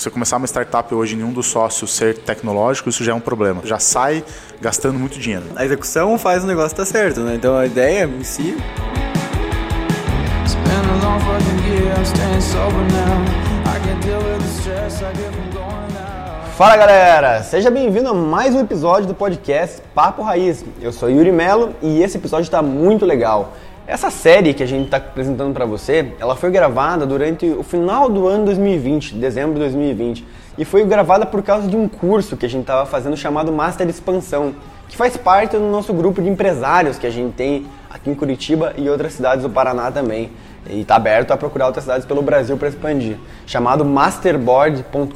você começar uma startup hoje e nenhum dos sócios ser tecnológico, isso já é um problema. Já sai gastando muito dinheiro. A execução faz o negócio estar certo, né? Então a ideia em si. Fala galera, seja bem-vindo a mais um episódio do podcast Papo Raiz. Eu sou Yuri Melo e esse episódio está muito legal. Essa série que a gente está apresentando para você, ela foi gravada durante o final do ano 2020, dezembro de 2020, e foi gravada por causa de um curso que a gente estava fazendo chamado Master Expansão, que faz parte do nosso grupo de empresários que a gente tem aqui em Curitiba e outras cidades do Paraná também. E está aberto a procurar outras cidades pelo Brasil para expandir, chamado masterboard.com.br.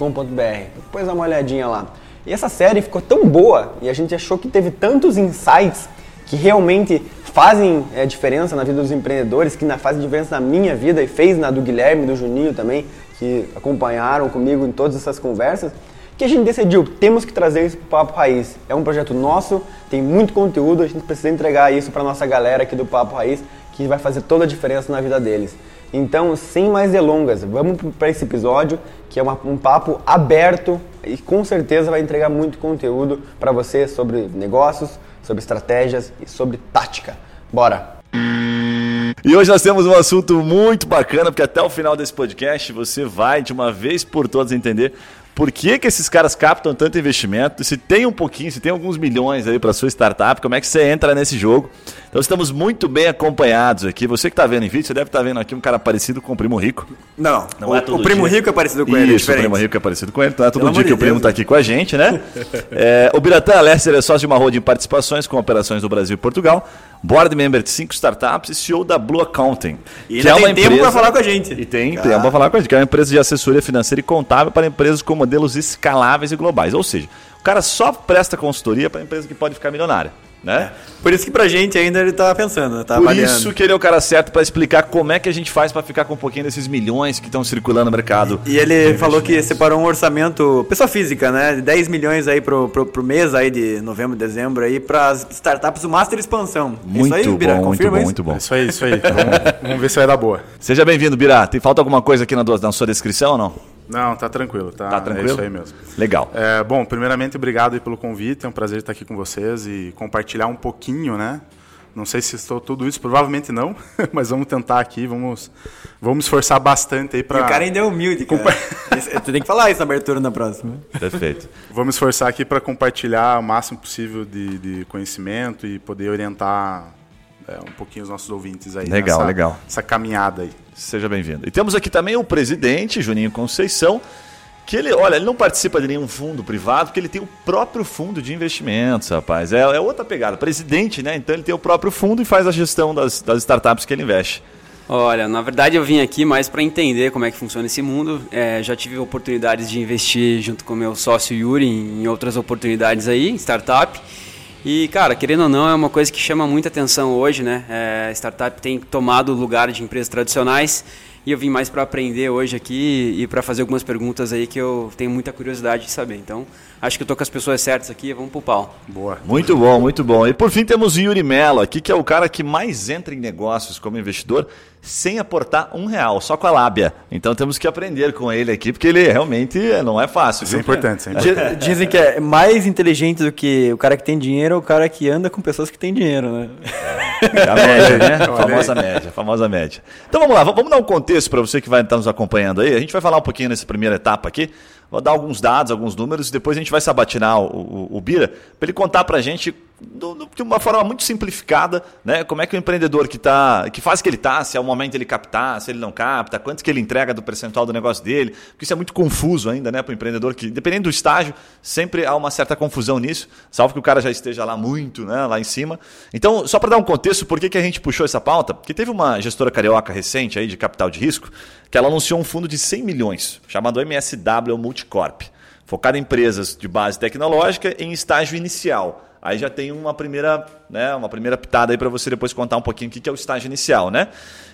Depois dá uma olhadinha lá. E essa série ficou tão boa e a gente achou que teve tantos insights que realmente fazem é, diferença na vida dos empreendedores, que na, fazem diferença na minha vida e fez na do Guilherme, do Juninho também, que acompanharam comigo em todas essas conversas, que a gente decidiu, temos que trazer isso para o Papo Raiz. É um projeto nosso, tem muito conteúdo, a gente precisa entregar isso para nossa galera aqui do Papo Raiz, que vai fazer toda a diferença na vida deles. Então, sem mais delongas, vamos para esse episódio, que é uma, um papo aberto e com certeza vai entregar muito conteúdo para você sobre negócios, sobre estratégias e sobre tática. Bora! E hoje nós temos um assunto muito bacana, porque até o final desse podcast você vai de uma vez por todas entender por que, que esses caras captam tanto investimento, se tem um pouquinho, se tem alguns milhões aí para sua startup, como é que você entra nesse jogo. Então estamos muito bem acompanhados aqui. Você que está vendo em vídeo, você deve estar tá vendo aqui um cara parecido com o Primo Rico. Não, não o, é todo o Primo dia. Rico é parecido com ele. Isso, é o Primo Rico é parecido com ele. Então é todo Pelo dia que o Primo está aqui com a gente, né? é, o Biratã Lester é sócio de uma roda de participações com operações do Brasil e Portugal board member de cinco startups e CEO da Blue Accounting. E que é uma tem tempo para falar com a gente. E tem tempo para falar com a gente, que é uma empresa de assessoria financeira e contábil para empresas com modelos escaláveis e globais. Ou seja, o cara só presta consultoria para empresa que pode ficar milionária. Né? Por isso que pra gente ainda ele tá pensando, tá Por avaliando. isso que ele é o cara certo para explicar como é que a gente faz para ficar com um pouquinho desses milhões que estão circulando no mercado. E ele falou que separou um orçamento, pessoa física, né? 10 milhões aí pro, pro, pro mês aí de novembro, dezembro aí para as startups do Master Expansão. Muito isso aí, Bira, bom, muito bom, isso? muito bom. Isso aí, isso aí. vamos, vamos ver se vai dar boa. Seja bem-vindo, Bira. Tem falta alguma coisa aqui na, na sua descrição ou não? Não, tá tranquilo, tá, tá tranquilo? É isso aí mesmo. Legal. É, bom, primeiramente, obrigado pelo convite, é um prazer estar aqui com vocês e compartilhar um pouquinho, né? Não sei se estou tudo isso, provavelmente não, mas vamos tentar aqui, vamos, vamos esforçar bastante aí para. O cara ainda é humilde, cara. Você tem que falar isso na abertura na próxima. Perfeito. vamos esforçar aqui para compartilhar o máximo possível de, de conhecimento e poder orientar é, um pouquinho os nossos ouvintes aí. Legal, nessa, legal. Essa caminhada aí. Seja bem-vindo. E temos aqui também o presidente, Juninho Conceição, que ele, olha, ele não participa de nenhum fundo privado, porque ele tem o próprio fundo de investimentos, rapaz. É, é outra pegada. Presidente, né? Então ele tem o próprio fundo e faz a gestão das, das startups que ele investe. Olha, na verdade eu vim aqui mais para entender como é que funciona esse mundo. É, já tive oportunidades de investir junto com meu sócio Yuri em outras oportunidades aí, em startup. E, cara, querendo ou não, é uma coisa que chama muita atenção hoje, né? É, startup tem tomado o lugar de empresas tradicionais e eu vim mais para aprender hoje aqui e para fazer algumas perguntas aí que eu tenho muita curiosidade de saber. Então, acho que eu tô com as pessoas certas aqui, vamos pro pau. Boa. Muito bom, muito bom. E por fim temos o Yuri Mello aqui, que é o cara que mais entra em negócios como investidor sem aportar um real, só com a lábia. Então temos que aprender com ele aqui, porque ele realmente não é fácil. Isso é importante, isso é importante. Dizem que é mais inteligente do que o cara que tem dinheiro é o cara que anda com pessoas que têm dinheiro, né? É a média, né? A famosa média, famosa média. Então vamos lá, vamos dar um contexto para você que vai estar nos acompanhando aí. A gente vai falar um pouquinho nessa primeira etapa aqui Vou dar alguns dados, alguns números, e depois a gente vai sabatinar o, o, o Bira para ele contar para a gente de uma forma muito simplificada, né? Como é que o empreendedor que tá, que faz que ele tá, se é o momento ele captar, se ele não capta, quanto que ele entrega do percentual do negócio dele, porque isso é muito confuso ainda, né, para o empreendedor que, dependendo do estágio, sempre há uma certa confusão nisso, salvo que o cara já esteja lá muito, né, lá em cima. Então, só para dar um contexto, por que, que a gente puxou essa pauta? Porque teve uma gestora carioca recente aí de capital de risco que ela anunciou um fundo de 100 milhões, chamado MSW Multicorp, focado em empresas de base tecnológica em estágio inicial. Aí já tem uma primeira, né, uma primeira pitada aí para você depois contar um pouquinho o que é o estágio inicial, né?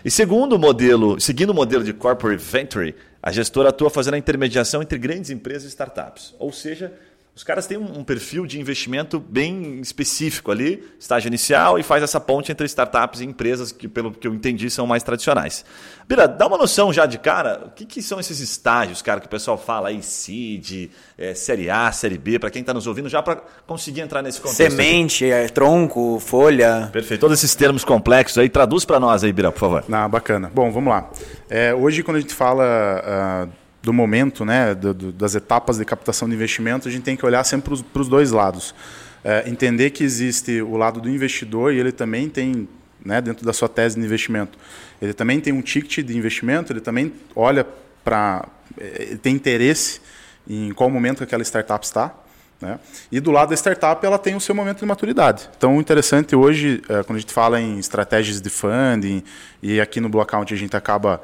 E segundo o modelo, seguindo o modelo de corporate venture, a gestora atua fazendo a intermediação entre grandes empresas e startups. Ou seja, Os caras têm um, perfil de investimento bem específico ali, estágio inicial, e faz essa ponte entre startups e empresas que, pelo que eu entendi, são mais tradicionais. Bira, dá uma noção já de cara, o que, que são esses estágios, cara, que o pessoal fala aí, CID, é, Série A, Série B, para quem está nos ouvindo, já para conseguir entrar nesse contexto. Semente, é, tronco, folha. Perfeito. Todos esses termos complexos aí, traduz para nós aí, Bira, por favor. Ah, bacana. Bom, vamos lá. É, hoje, quando a gente fala uh, do momento, né, do, do, das etapas de captação de investimento, a gente tem que olhar sempre para os dois lados. É, entender que existe o lado do investidor e ele também tem, né, dentro da sua tese de investimento, ele também tem um ticket de investimento, ele também olha para, ele tem interesse em qual momento aquela startup está. Né? E do lado da startup, ela tem o seu momento de maturidade. Então, interessante hoje, é, quando a gente fala em estratégias de funding, e aqui no Blockout a gente acaba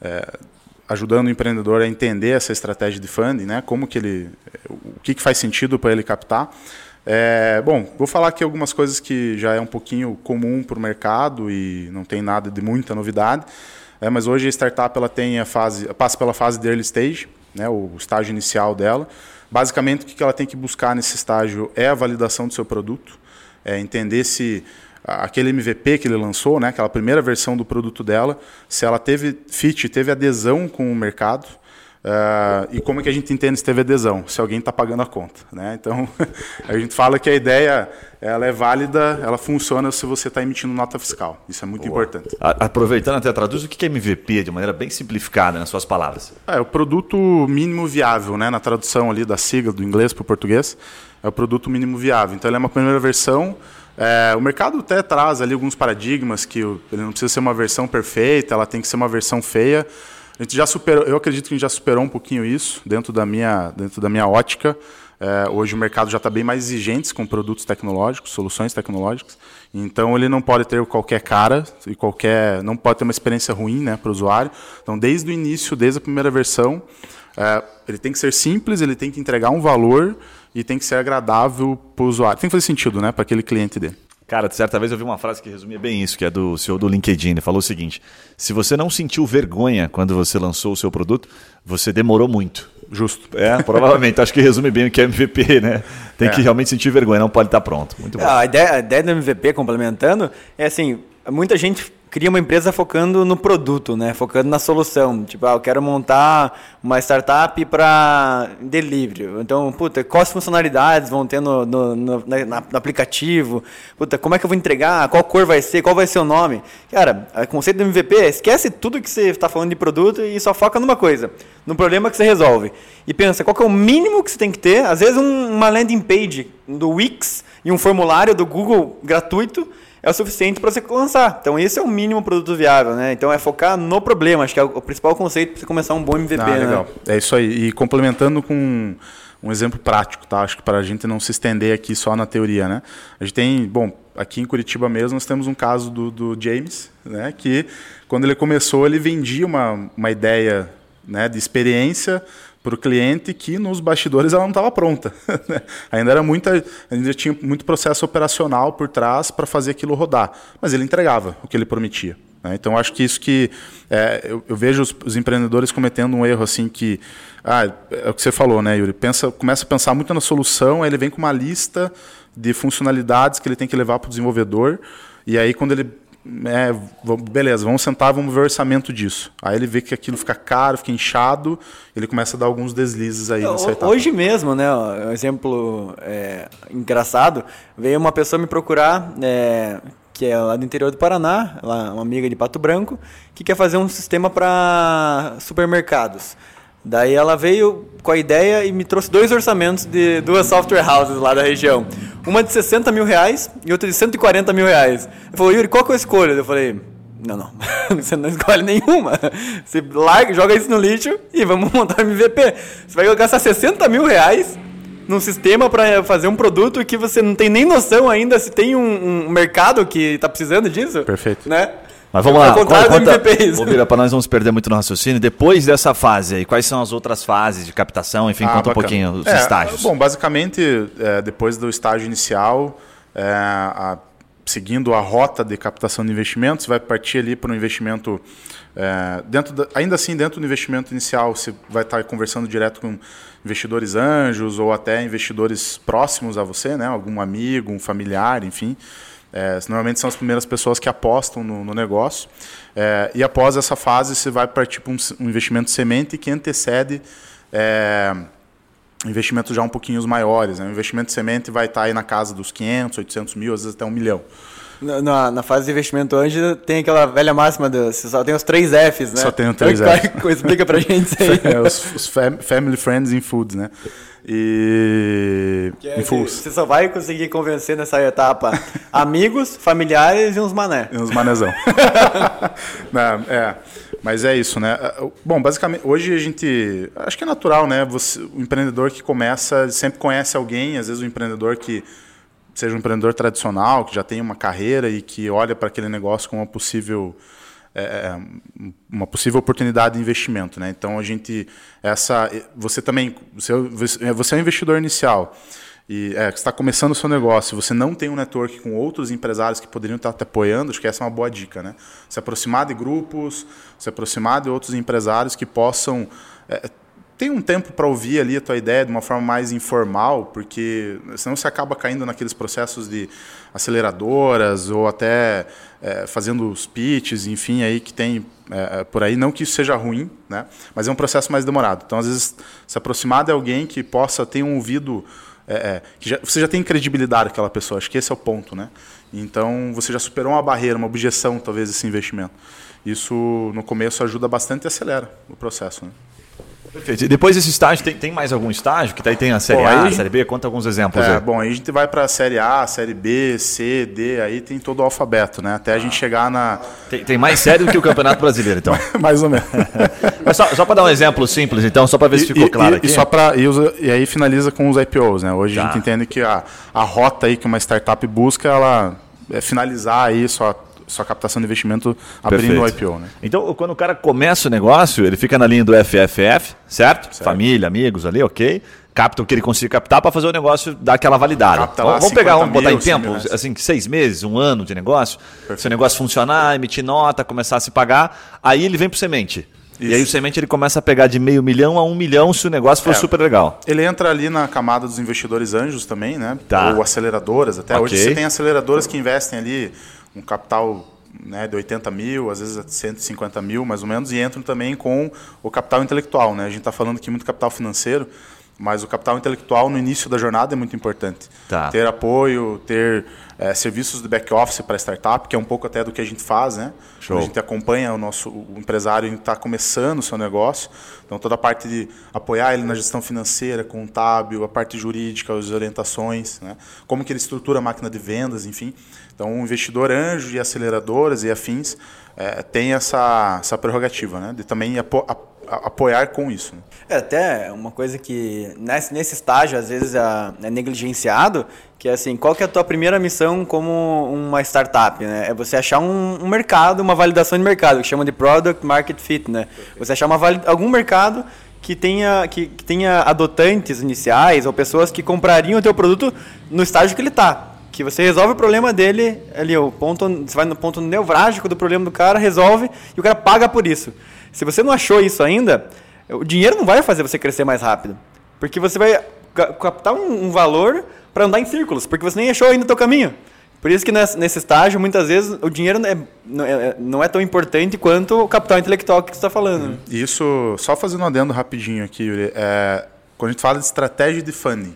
é, ajudando o empreendedor a entender essa estratégia de funding, né? Como que ele, o que, que faz sentido para ele captar. É, bom, vou falar aqui algumas coisas que já é um pouquinho comum para o mercado e não tem nada de muita novidade. É, mas hoje a startup ela tem a fase, passa pela fase de early stage, né? O estágio inicial dela. Basicamente, o que ela tem que buscar nesse estágio é a validação do seu produto, é entender se aquele MVP que ele lançou, né, aquela primeira versão do produto dela, se ela teve fit, teve adesão com o mercado, uh, e como é que a gente entende se teve adesão? Se alguém está pagando a conta. Né? Então, a gente fala que a ideia ela é válida, ela funciona se você está emitindo nota fiscal. Isso é muito Boa. importante. A, aproveitando até traduz, o que é MVP de maneira bem simplificada nas suas palavras? É o produto mínimo viável, né? na tradução ali da sigla do inglês para o português, é o produto mínimo viável. Então, ele é uma primeira versão é, o mercado até traz ali alguns paradigmas que ele não precisa ser uma versão perfeita, ela tem que ser uma versão feia. A gente já superou, eu acredito que a gente já superou um pouquinho isso dentro da minha, dentro da minha ótica. É, hoje o mercado já está bem mais exigente com produtos tecnológicos, soluções tecnológicas. Então ele não pode ter qualquer cara e qualquer, não pode ter uma experiência ruim, né, para o usuário. Então desde o início, desde a primeira versão, é, ele tem que ser simples, ele tem que entregar um valor e tem que ser agradável para o usuário. Tem que fazer sentido, né, para aquele cliente dele. Cara, certa vez eu vi uma frase que resumia bem isso, que é do CEO do LinkedIn. Ele falou o seguinte: se você não sentiu vergonha quando você lançou o seu produto, você demorou muito. Justo. É, provavelmente. Acho que resume bem o que é MVP, né? Tem é. que realmente sentir vergonha, não pode estar pronto. Muito bom. A ideia, a ideia do MVP, complementando, é assim: muita gente cria uma empresa focando no produto, né? Focando na solução. Tipo, ah, eu quero montar uma startup para delivery. Então, puta, quais funcionalidades vão ter no, no, no, na, no, aplicativo? Puta, como é que eu vou entregar? Qual cor vai ser? Qual vai ser o nome? Cara, o conceito do MVP é esquece tudo que você está falando de produto e só foca numa coisa, no problema que você resolve. E pensa, qual é o mínimo que você tem que ter? Às vezes um, uma landing page do Wix e um formulário do Google gratuito é o suficiente para você lançar. Então, esse é o mínimo produto viável, né? Então, é focar no problema. Acho que é o principal conceito para você começar um bom MVP, ah, né? legal. É isso aí. E complementando com um exemplo prático, tá? Acho que para a gente não se estender aqui só na teoria, né? A gente tem, bom, aqui em Curitiba mesmo nós temos um caso do, do James, né? Que quando ele começou ele vendia uma, uma ideia, né? De experiência para o cliente que nos bastidores ela não estava pronta. Né? ainda era muita, ainda tinha muito processo operacional por trás para fazer aquilo rodar, mas ele entregava o que ele prometia. Né? Então acho que isso que é, eu, eu, vejo os, os, empreendedores cometendo um erro assim que ah, é o que você falou, né, Yuri? Pensa, começa a pensar muito na solução, aí ele vem com uma lista de funcionalidades que ele tem que levar para o desenvolvedor e aí quando ele é, beleza, vamos sentar, vamos ver o orçamento disso. Aí ele vê que aquilo fica caro, fica inchado, ele começa a dar alguns deslizes aí nessa etapa. Hoje mesmo, né, um exemplo é, engraçado, veio uma pessoa me procurar, é, que é lá do interior do Paraná, lá, uma amiga de Pato Branco, que quer fazer um sistema para supermercados. Daí ela veio com a ideia e me trouxe dois orçamentos de duas software houses lá da região. Uma de 60 mil reais e outra de 140 mil reais. Ele falou, Yuri, qual que eu escolho? Eu falei, não, não, você não escolhe nenhuma. Você larga, joga isso no lixo e vamos montar um MVP. Você vai gastar 60 mil reais num sistema para fazer um produto que você não tem nem noção ainda se tem um, um mercado que está precisando disso. Perfeito. Né? Mas vamos lá, conta, conta, para nós vamos perder muito no raciocínio. Depois dessa fase aí, quais são as outras fases de captação? Enfim, ah, conta bacana. um pouquinho os é, estágios. Bom, basicamente, é, depois do estágio inicial, é, a, seguindo a rota de captação de investimentos, vai partir ali para um investimento é, dentro da, ainda assim dentro do investimento inicial você vai estar conversando direto com investidores anjos ou até investidores próximos a você, né, algum amigo, um familiar, enfim. É, normalmente são as primeiras pessoas que apostam no, no negócio. É, e após essa fase, você vai partir para um, um investimento semente que antecede é, investimentos já um pouquinho maiores. Né? O investimento semente vai estar aí na casa dos 500, 800 mil, às vezes até um milhão. Na, na, fase de investimento anjo tem aquela velha máxima de você só tem os três Fs, né? Só tem os três Fs. Explica pra gente isso aí. É, os, os family, friends in foods, né? E. É, você só vai conseguir convencer nessa etapa amigos, familiares e uns mané. E uns manezão. Não, é. Mas é isso, né? Bom, basicamente, hoje a gente. Acho que é natural, né? Você, o empreendedor que começa sempre conhece alguém, às vezes o empreendedor que seja um empreendedor tradicional, que já tem uma carreira e que olha para aquele negócio como uma possível é, é, uma possível oportunidade de investimento, né? Então a gente essa você também você, você é um investidor inicial e é, está começando o seu negócio, você não tem um network com outros empresários que poderiam estar te apoiando, acho que essa é uma boa dica, né? Se aproximar de grupos, se aproximar de outros empresários que possam é, tem um tempo para ouvir ali a tua ideia de uma forma mais informal, porque senão você acaba caindo naqueles processos de aceleradoras ou até é, fazendo os pitches, enfim, aí que tem é, é, por aí. Não que isso seja ruim, né? mas é um processo mais demorado. Então, às vezes, se aproximar de alguém que possa ter um ouvido. É, é, já, você já tem credibilidade aquela pessoa, acho que esse é o ponto. Né? Então, você já superou uma barreira, uma objeção, talvez, desse investimento. Isso, no começo, ajuda bastante e acelera o processo. Né? Perfeito. E depois desse estágio, tem, tem mais algum estágio? Que daí tem a série bom, A, a série B? Conta alguns exemplos é, aí. Bom, aí a gente vai para a série A, série B, C, D, aí tem todo o alfabeto, né? Até a gente chegar na. Tem, tem mais série do que o Campeonato Brasileiro, então. mais ou menos. Mas só, só para dar um exemplo simples, então, só para ver se ficou e, claro e, aqui. E, só pra, e, e, aí finaliza com os IPOs, né? Hoje tá. a gente entende que a, a rota aí que uma startup busca, ela é finalizar aí sua sua captação de investimento abrindo o IPO. Né? Então, quando o cara começa o negócio, ele fica na linha do FFF, certo? certo. Família, amigos ali, ok. Capta o que ele consiga captar para fazer o negócio dar aquela validada. Capta vamos, vamos pegar, vamos botar mil, em tempo, assim, seis meses, um ano de negócio. Perfeito. Se o negócio funcionar, emitir nota, começar a se pagar, aí ele vem para semente. Isso. E aí o semente ele começa a pegar de meio milhão a um milhão se o negócio for é, super legal. Ele entra ali na camada dos investidores anjos também, né? Tá. Ou aceleradoras. Até okay. hoje você tem aceleradoras que investem ali um capital né, de 80 mil, às vezes 150 mil, mais ou menos, e entram também com o capital intelectual. Né? A gente está falando aqui muito capital financeiro, mas o capital intelectual no início da jornada é muito importante. Tá. Ter apoio, ter é, serviços de back-office para startup, que é um pouco até do que a gente faz. Né? A gente acompanha o nosso o empresário que está começando o seu negócio. Então, toda a parte de apoiar ele na gestão financeira, contábil, a parte jurídica, as orientações, né? como que ele estrutura a máquina de vendas, enfim. Então, o investidor anjo e aceleradoras e afins é, tem essa, essa prerrogativa, né? De também apo, a, a, apoiar com isso. Né? É até uma coisa que nesse, nesse estágio às vezes é, é, negligenciado, que é assim, qual que é a tua primeira missão como uma startup? Né? É você achar um, um mercado, uma validação de mercado, que chama de Product Market Fit, né? Você achar uma algum mercado que tenha, que, que tenha adotantes iniciais ou pessoas que comprariam o teu produto no estágio que ele está que você resolve o problema dele ali, o ponto, você vai no ponto nevrálgico do problema do cara, resolve e o cara paga por isso. Se você não achou isso ainda, o dinheiro não vai fazer você crescer mais rápido, porque você vai captar um, um valor para andar em círculos, porque você nem achou ainda o teu caminho. Por isso que nesse estágio, muitas vezes, o dinheiro é, é, não é tão importante quanto o capital intelectual que você está falando. Isso, só fazendo um adendo rapidinho aqui, Yuri, é, quando a gente fala de estratégia de funding,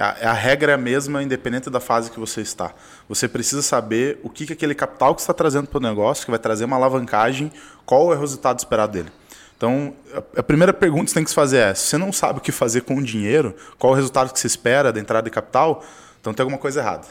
a, é a regra é a mesma, independente da fase que você está. Você precisa saber o que, que aquele capital que está trazendo para o negócio, que vai trazer uma alavancagem, qual é o resultado esperado dele. Então, a primeira pergunta que você tem que se fazer é: se você não sabe o que fazer com o dinheiro, qual o resultado que você espera da entrada de capital, então tem alguma coisa errada.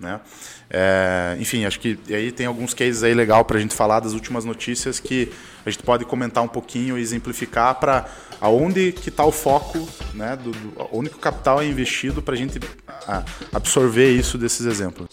Né? É, enfim, acho que aí tem alguns cases aí legal para a gente falar das últimas notícias que a gente pode comentar um pouquinho e exemplificar para aonde que está o foco, né, do, do, onde que o capital é investido para a gente absorver isso desses exemplos.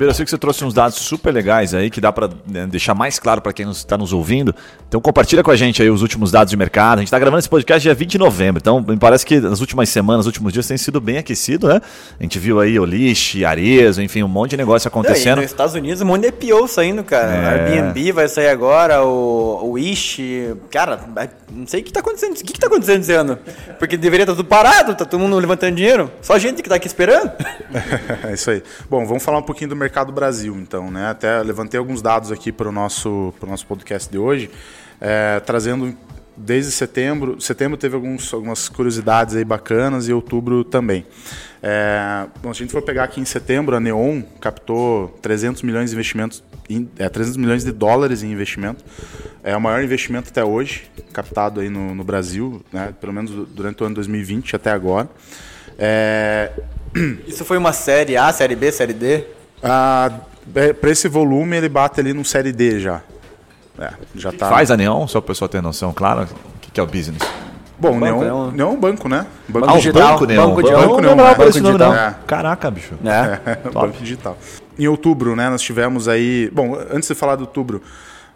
Beira, eu sei que você trouxe uns dados super legais aí, que dá para né, deixar mais claro para quem está nos ouvindo. Então compartilha com a gente aí os últimos dados de mercado. A gente está gravando esse podcast dia 20 de novembro, então me parece que nas últimas semanas, nos últimos dias tem sido bem aquecido, né? A gente viu aí Oliche, Arezo, enfim, um monte de negócio acontecendo. Não, nos Estados Unidos um monte de IPO saindo, cara. É. Airbnb vai sair agora, o, o Wish, cara, não sei o que está acontecendo. O que está acontecendo esse ano? Porque deveria estar tudo parado, tá todo mundo levantando dinheiro. Só a gente que está aqui esperando. é isso aí. Bom, vamos falar um pouquinho do mercado Brasil, então, né? Até levantei alguns dados aqui para o nosso, nosso podcast de hoje, é, trazendo desde setembro. Setembro teve alguns, algumas curiosidades aí bacanas e outubro também. É, bom, se a gente for pegar aqui em setembro, a Neon captou 300 milhões de investimentos, é, 300 milhões de dólares em investimento. É o maior investimento até hoje, captado aí no, no Brasil, né, pelo menos durante o ano 2020 até agora. É... Isso foi uma série A, série B, série D? Ah, é, para esse volume ele bate ali no série D já. É, já tá. Faz a Neon, só para o pessoal ter noção, claro, o que é o business. Bom, banco, Neon, é um... Neon é um banco, né? Banco ah, digital. Banco Neon. Banco, banco, banco Neon. Não, banco digital. É. Caraca, bicho. É, é banco digital. Em outubro, né, nós tivemos aí... Bom, antes de falar de outubro,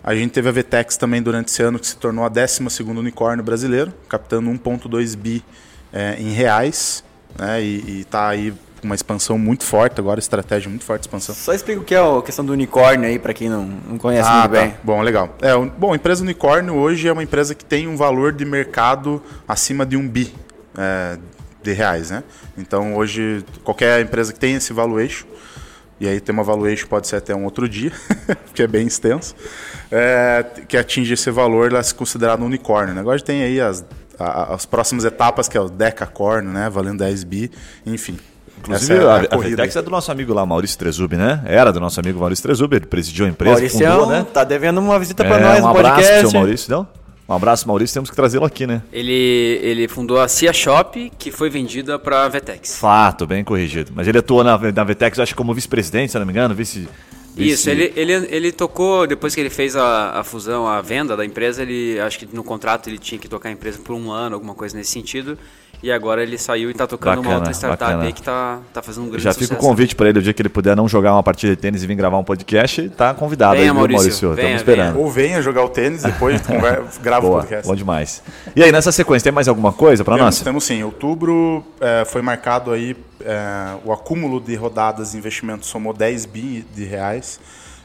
a gente teve a Vtex também durante esse ano, que se tornou a 12ª unicórnio brasileiro, captando 1,2 bi é, em reais, né, e está aí com uma expansão muito forte agora, estratégia muito forte de expansão. Só explica o que é a questão do unicórnio aí, para quem não, não conhece ah, muito tá. bem. Bom, legal. É, bom, a empresa unicórnio hoje é uma empresa que tem um valor de mercado acima de um bi é, de reais, né? Então, hoje, qualquer empresa que tem esse valuation, e aí tem uma valuation, pode ser até um outro dia, que é bem extenso, é, que atinge esse valor, ela é considerada um unicórnio. Né? Agora tem aí as, as próximas etapas, que é o decacorn, né? valendo 10 bi, enfim. Inclusive, é a, a, a Vitex é do nosso amigo lá, Maurício Trezub, né? Era do nosso amigo Maurício Trezub, ele presidiu a empresa, Maurício fundou, né? tá devendo uma visita para é, nós um no podcast. Um abraço, seu Maurício, não? Um abraço, Maurício, temos que trazê-lo aqui, né? Ele, ele fundou a Cia Shop, que foi vendida para a Vetex. Fato, bem corrigido. Mas ele atua na, na Vetex, acho que como vice-presidente, se não me engano, vice... Isso, ele, ele, ele tocou, depois que ele fez a, a fusão, a venda da empresa, ele acho que no contrato ele tinha que tocar a empresa por um ano, alguma coisa nesse sentido. E agora ele saiu e está tocando bacana, uma outra startup bacana. aí que está tá fazendo um grande Já fica o convite para ele, o dia que ele puder não jogar uma partida de tênis e vir gravar um podcast, está convidado venha, aí, Maurício. Maurício? Estamos esperando. Venha. Ou venha jogar o tênis, depois grava o podcast. Bom demais. E aí, nessa sequência, tem mais alguma coisa para nós? Temos sim. Outubro é, foi marcado aí, é, o acúmulo de rodadas de investimento somou 10 bi de reais.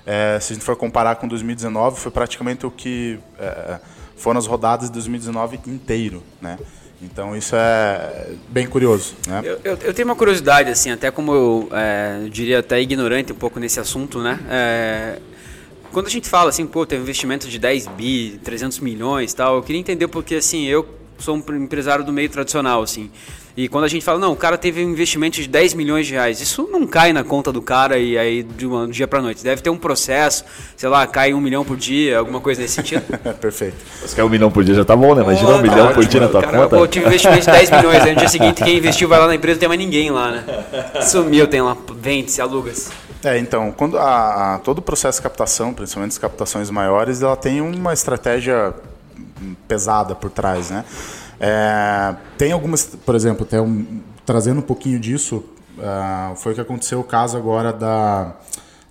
É, se a gente for comparar com 2019, foi praticamente o que é, foram as rodadas de 2019 inteiro, né? Então isso é bem curioso. Né? Eu, eu, eu, tenho uma curiosidade, assim, até como eu, é, diria até ignorante um pouco nesse assunto, né? É, quando a gente fala assim, pô, tem um investimento de 10 bi, 300 milhões tal, eu queria entender porque assim, eu sou um empresário do meio tradicional, assim. E quando a gente fala, não, o cara teve um investimento de 10 milhões de reais, isso não cai na conta do cara e aí de um dia para noite. Deve ter um processo, sei lá, cai um milhão por dia, alguma coisa nesse sentido. Perfeito. Se cai um milhão por dia já tá bom, né? Imagina oh, um tá milhão ótimo, por dia na tua cara, conta. Pô, eu tive investimento de 10 milhões, aí no dia seguinte quem investiu vai lá na empresa não tem mais ninguém lá, né? Sumiu, tem lá, vende-se, aluga-se. É, então, quando a, a, todo o processo de captação, principalmente as captações maiores, ela tem uma estratégia pesada por trás, né? É, tem algumas, por exemplo, tem um, trazendo um pouquinho disso, uh, foi o que aconteceu o caso agora da,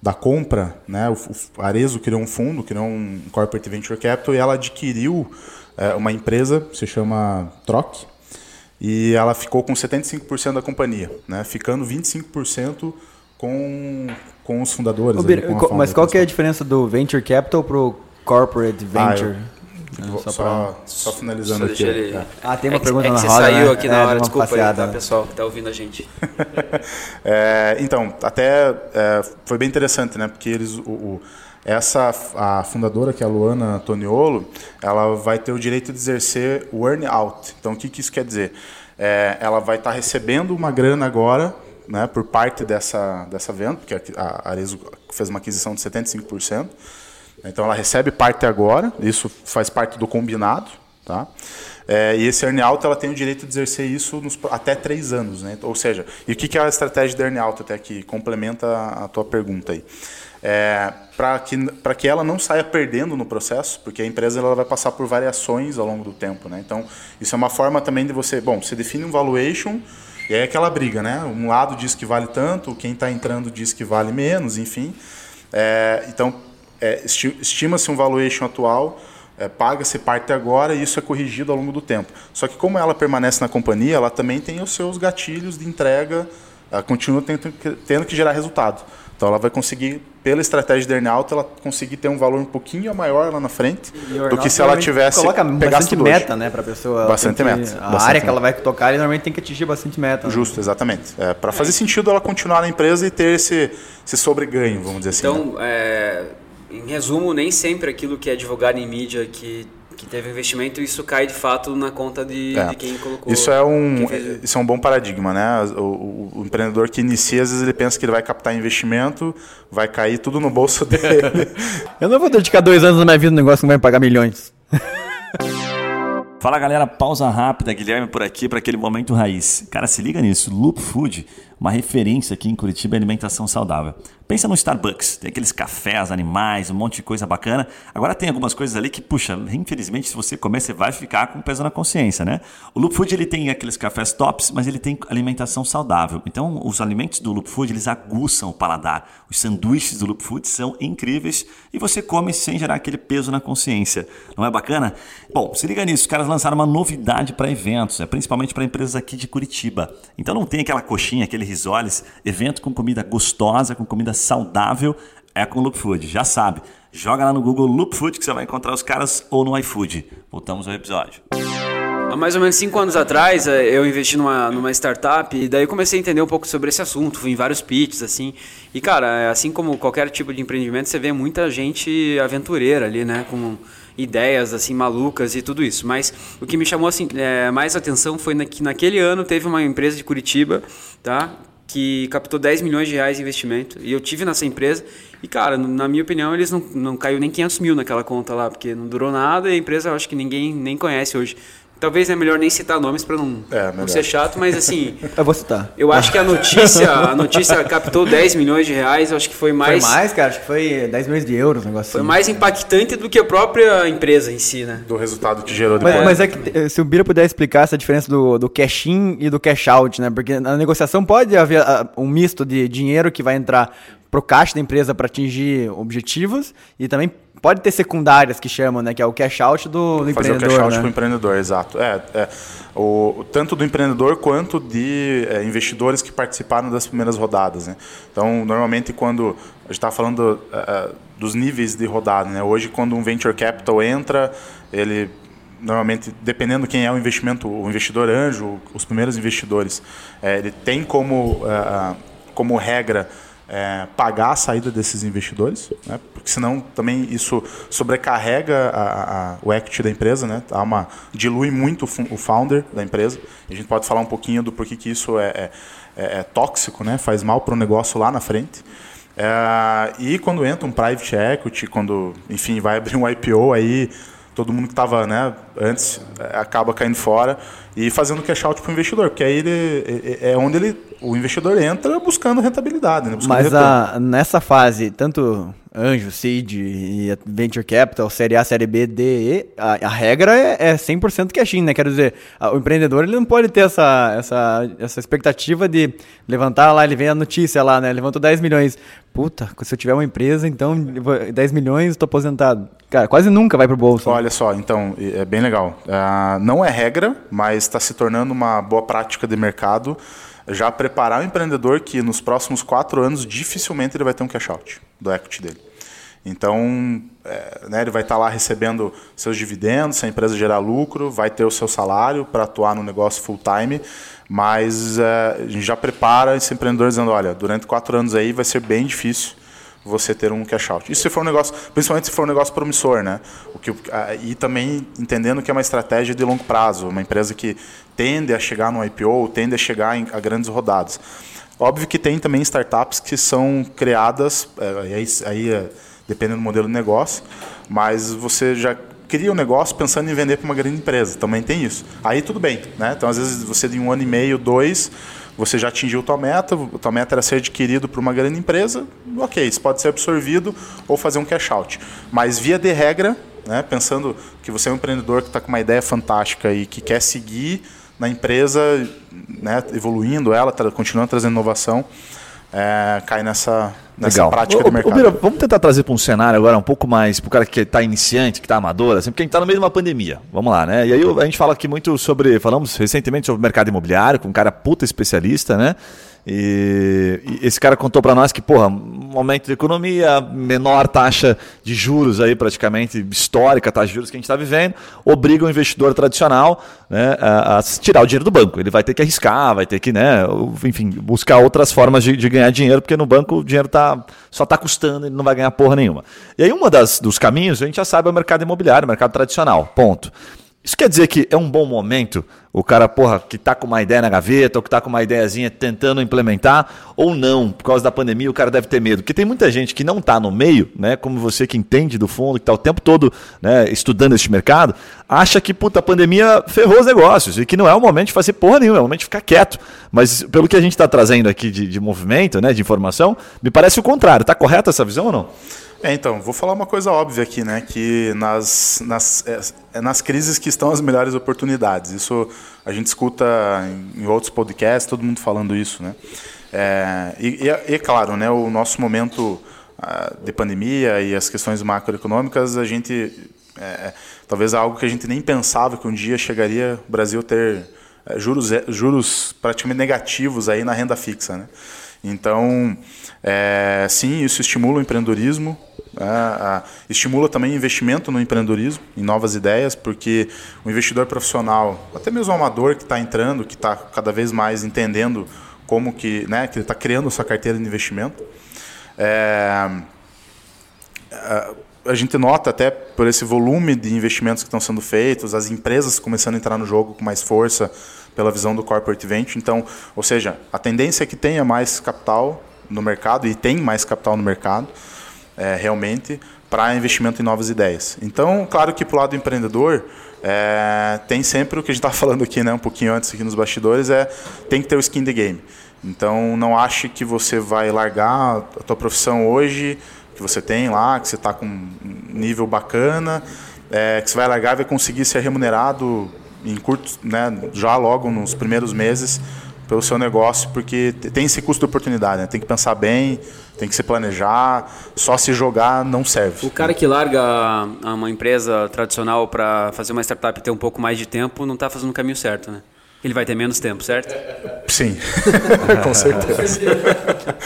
da compra, né? O, o Arezo criou um fundo, criou um Corporate Venture Capital e ela adquiriu uh, uma empresa, se chama Troc, e ela ficou com 75% da companhia, né? Ficando 25% com, com os fundadores. ali, com mas qual que é a diferença do Venture Capital para o Corporate Venture? Ah, não, só, só, pra... só, finalizando só aqui. Ele... É. Ah, tem uma é pergunta é na roda, você saiu né? aqui na é, hora, desculpa passeada. aí, tá, pessoal que está ouvindo a gente. é, então, até é, foi bem interessante, né? Porque eles, o, o, essa, a fundadora, que é a Luana Antoniolo, ela vai ter o direito de exercer o earn out. Então, o que, que isso quer dizer? É, ela vai estar tá recebendo uma grana agora né, por parte dessa, dessa venda, porque a Arezo fez uma aquisição de 75%. Então ela recebe parte agora, isso faz parte do combinado, tá? É, e esse earn-out ela tem o direito de exercer isso nos, até três anos, né? Ou seja, e o que, que é a estratégia de earn-out até que complementa a tua pergunta aí? É, para que, que ela não saia perdendo no processo, porque a empresa ela vai passar por variações ao longo do tempo. Né? Então, isso é uma forma também de você, bom, você define um valuation E aí é aquela briga, né? Um lado diz que vale tanto, quem está entrando diz que vale menos, enfim. É, então, é, estima-se um valuation atual, é, paga-se parte agora e isso é corrigido ao longo do tempo. Só que como ela permanece na companhia, ela também tem os seus gatilhos de entrega, ela continua tendo, tendo que gerar resultado. Então ela vai conseguir, pela estratégia de earnout, ela conseguir ter um valor um pouquinho maior lá na frente do que se ela tivesse coloca bastante meta, né, para a pessoa. Bastante meta. A bastante área meta. que ela vai tocar, ele normalmente tem que atingir bastante meta. né? Justo, exatamente. É, para fazer sentido ela continuar na empresa e ter esse, esse sobreganho, vamos dizer assim. né? Então, é, em resumo, nem sempre aquilo que é divulgado em mídia que, que teve investimento, isso cai de fato na conta de, É. de quem colocou. Isso é um fez- isso é um bom paradigma, né? O, o- o empreendedor que inicia às vezes ele pensa que ele vai captar investimento, vai cair tudo no bolso dele. Eu não vou dedicar dois anos da minha vida num negócio que não vai me pagar milhões. Fala galera, pausa rápida, Guilherme por aqui para aquele momento raiz. Cara, se liga nisso, Loop Food, uma referência aqui em Curitiba em alimentação saudável. Pensa no Starbucks, tem aqueles cafés, animais, um monte de coisa bacana. Agora tem algumas coisas ali que, puxa, infelizmente se você comer você vai ficar com peso na consciência, né? O Loop Food ele tem aqueles cafés tops, mas ele tem alimentação saudável. Então os alimentos do Loop Food eles aguçam o paladar. Os sanduíches do Loop Food são incríveis e você come sem gerar aquele peso na consciência. Não é bacana? Bom, se liga nisso, os caras lançaram uma novidade para eventos, é principalmente para empresas aqui de Curitiba. Então não tem aquela coxinha, aquele risoles, evento com comida gostosa, com comida saudável, é com Loop Food, já sabe. Joga lá no Google Loop Food que você vai encontrar os caras ou no iFood. Voltamos ao episódio. Há mais ou menos cinco anos atrás, eh, eu investi numa, numa startup e daí comecei a entender um pouco sobre esse assunto. Fui em vários pitches, assim. E, cara, é assim como qualquer tipo de empreendimento, você vê muita gente aventureira ali, né? Com ideias, assim, malucas e tudo isso. Mas o que me chamou, assim, eh, mais atenção foi na, que naquele ano teve uma empresa de Curitiba, tá? Que captou 10 milhões de reais de investimento. E eu tive nessa empresa. E, cara, na minha opinião, eles não, não caiu nem 500 mil naquela conta lá, porque não durou nada e a empresa eu acho que ninguém nem conhece hoje. Talvez é melhor nem citar nomes para não, É, não ser chato, mas assim, Eu vou citar. eu acho que a notícia, a notícia captou 10 milhões de reais, eu acho que foi Foi mais, mais, cara, acho que foi 10 milhões de euros, um negócio foi assim. mais impactante do que a própria empresa em si, né? do resultado que gerou depois. Mas, mas é que eh, se o Bira puder explicar essa diferença do, do cash in e do cash out, né? Porque na negociação pode haver ah, um misto de dinheiro que vai entrar pro caixa da empresa para atingir objetivos e também pode ter secundárias que chamam, né? Que é o cash out do, do Fazer o empreendedor, cash out né? para o empreendedor, exato. É, é, o, o- tanto do empreendedor quanto de é, investidores que participaram das primeiras rodadas. Né? Então, normalmente, quando a gente está falando é, é, dos níveis de rodada, né? hoje, quando um venture capital entra, ele normalmente, dependendo quem é o investimento, o investidor anjo, os primeiros investidores, é, ele tem como, é, como regra é, pagar a saída desses investidores, né? porque senão também isso sobrecarrega a, a- o equity da empresa, né? Dá uma, dilui muito o founder da empresa. A gente pode falar um pouquinho do porquê que isso é, é- é- é tóxico, né? faz mal para o negócio lá na frente. É, e quando entra um private equity, quando, enfim, vai abrir um IPO aí, todo mundo que estava né, antes é, acaba caindo fora e fazendo cash out para o investidor, porque aí ele, é onde ele, o investidor entra buscando rentabilidade. Né, buscando Mas a, nessa fase, tanto anjo, seed e venture capital, série A, série B, D, E, a, a regra é, é 100% cash in, né? Quero dizer, a- o empreendedor ele não pode ter essa, essa, essa expectativa de levantar lá, ele vem a notícia lá, né? Levantou 10 milhões. Puta, se eu tiver uma empresa, então eu vou- 10 milhões, estou aposentado. Cara, quase nunca vai pro bolso. Olha só, então, é bem legal. Ah, não é regra, mas está se tornando uma boa prática de mercado já preparar o empreendedor que nos próximos quatro anos dificilmente ele vai ter um cash out do equity dele. Então, é, né, ele vai estar lá recebendo seus dividendos, se a empresa gerar lucro, vai ter o seu salário para atuar no negócio full time, mas é, a gente já prepara esse empreendedor dizendo, olha, durante quatro anos aí vai ser bem difícil você ter um cash out. Isso se for um negócio, principalmente se for um negócio promissor, né? O que, e também entendendo que é uma estratégia de longo prazo, uma empresa que tende a chegar no IPO, tende a chegar em, a grandes rodadas. Óbvio que tem também startups que são criadas, eh, aí, aí eh, dependendo do modelo de negócio, mas você já cria um negócio pensando em vender para uma grande empresa, também tem isso. Aí tudo bem, né? Então às vezes você de um ano e meio, dois, você já atingiu tua meta, tua meta era ser adquirido por uma grande empresa, ok, isso pode ser absorvido ou fazer um cash out. Mas via de regra, né, pensando que você é um empreendedor que está com uma ideia fantástica e que quer seguir na empresa, né, evoluindo ela, continuando trazendo inovação, é, cai nessa, nessa Legal. prática ô, mercado. Bira, vamos tentar trazer para um cenário agora um pouco mais para o cara que está iniciante, que está amador, assim, porque a gente está no meio de uma pandemia. Vamos lá, né? E aí a gente fala aqui muito sobre, falamos recentemente sobre o mercado imobiliário, com um cara puta especialista, né? E, e esse cara contou para nós que, porra, um aumento da economia, menor taxa de juros aí praticamente histórica, taxa de juros que a gente está vivendo, obriga o investidor tradicional né, a, a tirar o dinheiro do banco. Ele vai ter que arriscar, vai ter que, né, enfim, buscar outras formas de, de ganhar dinheiro, porque no banco o dinheiro tá, só está custando, ele não vai ganhar porra nenhuma. E aí, um dos caminhos, a gente já sabe, é o mercado imobiliário, o mercado tradicional. Ponto. Isso quer dizer que é um bom momento o cara, porra, que está com uma ideia na gaveta, ou que está com uma ideiazinha tentando implementar, ou não, por causa da pandemia o cara deve ter medo. Porque tem muita gente que não está no meio, né, como você que entende do fundo, que está o tempo todo né, estudando este mercado, acha que, puta, a pandemia ferrou os negócios, e que não é o momento de fazer porra nenhuma, é o momento de ficar quieto. Mas pelo que a gente está trazendo aqui de, de movimento, né, de informação, me parece o contrário. Está correta essa visão ou não? É, então, vou falar uma coisa óbvia aqui, né? Que nas, nas, é, é nas crises que estão as melhores oportunidades. Isso a gente escuta em, em outros podcasts, todo mundo falando isso, né? É, e, e, é claro, né? O nosso momento uh, de pandemia e as questões macroeconômicas, a gente é, talvez algo que a gente nem pensava que um dia chegaria o Brasil ter juros juros praticamente negativos aí na renda fixa, né? Então, é, sim, isso estimula o empreendedorismo, é, estimula também investimento no empreendedorismo, em novas ideias, porque o investidor profissional, até mesmo o amador que está entrando, que está cada vez mais entendendo como que, né, que ele está criando sua carteira de investimento. É, a gente nota até por esse volume de investimentos que estão sendo feitos, as empresas começando a entrar no jogo com mais força pela visão do corporate venture. Então, ou seja, a tendência é que tenha mais capital no mercado e tem mais capital no mercado, é, realmente, para investimento em novas ideias. Então, claro que para o lado do empreendedor, é, tem sempre o que a gente estava falando aqui, né, um pouquinho antes aqui nos bastidores, é tem que ter o skin the game. Então, não ache que você vai largar a tua profissão hoje, que você tem lá, que você está com um nível bacana, é, que você vai largar e vai conseguir ser remunerado em curto, né, já logo nos primeiros meses pelo seu negócio, porque tem esse custo de oportunidade, né? tem que pensar bem, tem que se planejar, só se jogar não serve. O cara que larga uma empresa tradicional para fazer uma startup e ter um pouco mais de tempo não está fazendo o caminho certo, né? Ele vai ter menos tempo, certo? Sim, com certeza.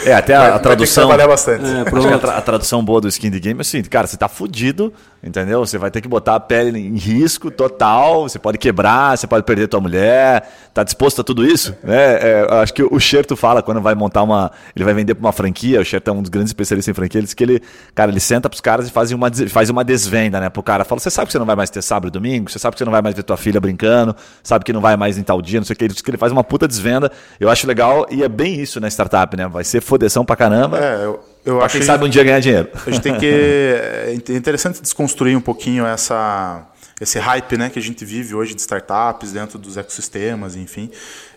É, até a, a tradução. Vai ter que trabalhar bastante. É, acho que a, tra a, tradução boa do skin the game é assim, cara, você tá fudido, entendeu? Você vai ter que botar a pele em risco total, você pode quebrar, você pode perder tua mulher, tá disposto a tudo isso? Né? É, acho que o Xerto fala quando vai montar uma. Ele vai vender para uma franquia, o Xerto é um dos grandes especialistas em franquia, ele diz que ele, cara, ele senta pros caras e faz uma, faz uma desvenda, né? Pro cara, fala: você sabe que você não vai mais ter sábado e domingo, você sabe que você não vai mais ver tua filha brincando, sabe que não vai mais em tal dia, não sei o que. Ele diz que ele faz uma puta desvenda. Eu acho legal e é bem isso na startup, né? Vai ser fodeção pra caramba. É, eu, eu pra acho quem que sabe um dia ganhar dinheiro. A gente tem que. É interessante desconstruir um pouquinho essa, esse hype né, que a gente vive hoje de startups dentro dos ecossistemas, enfim.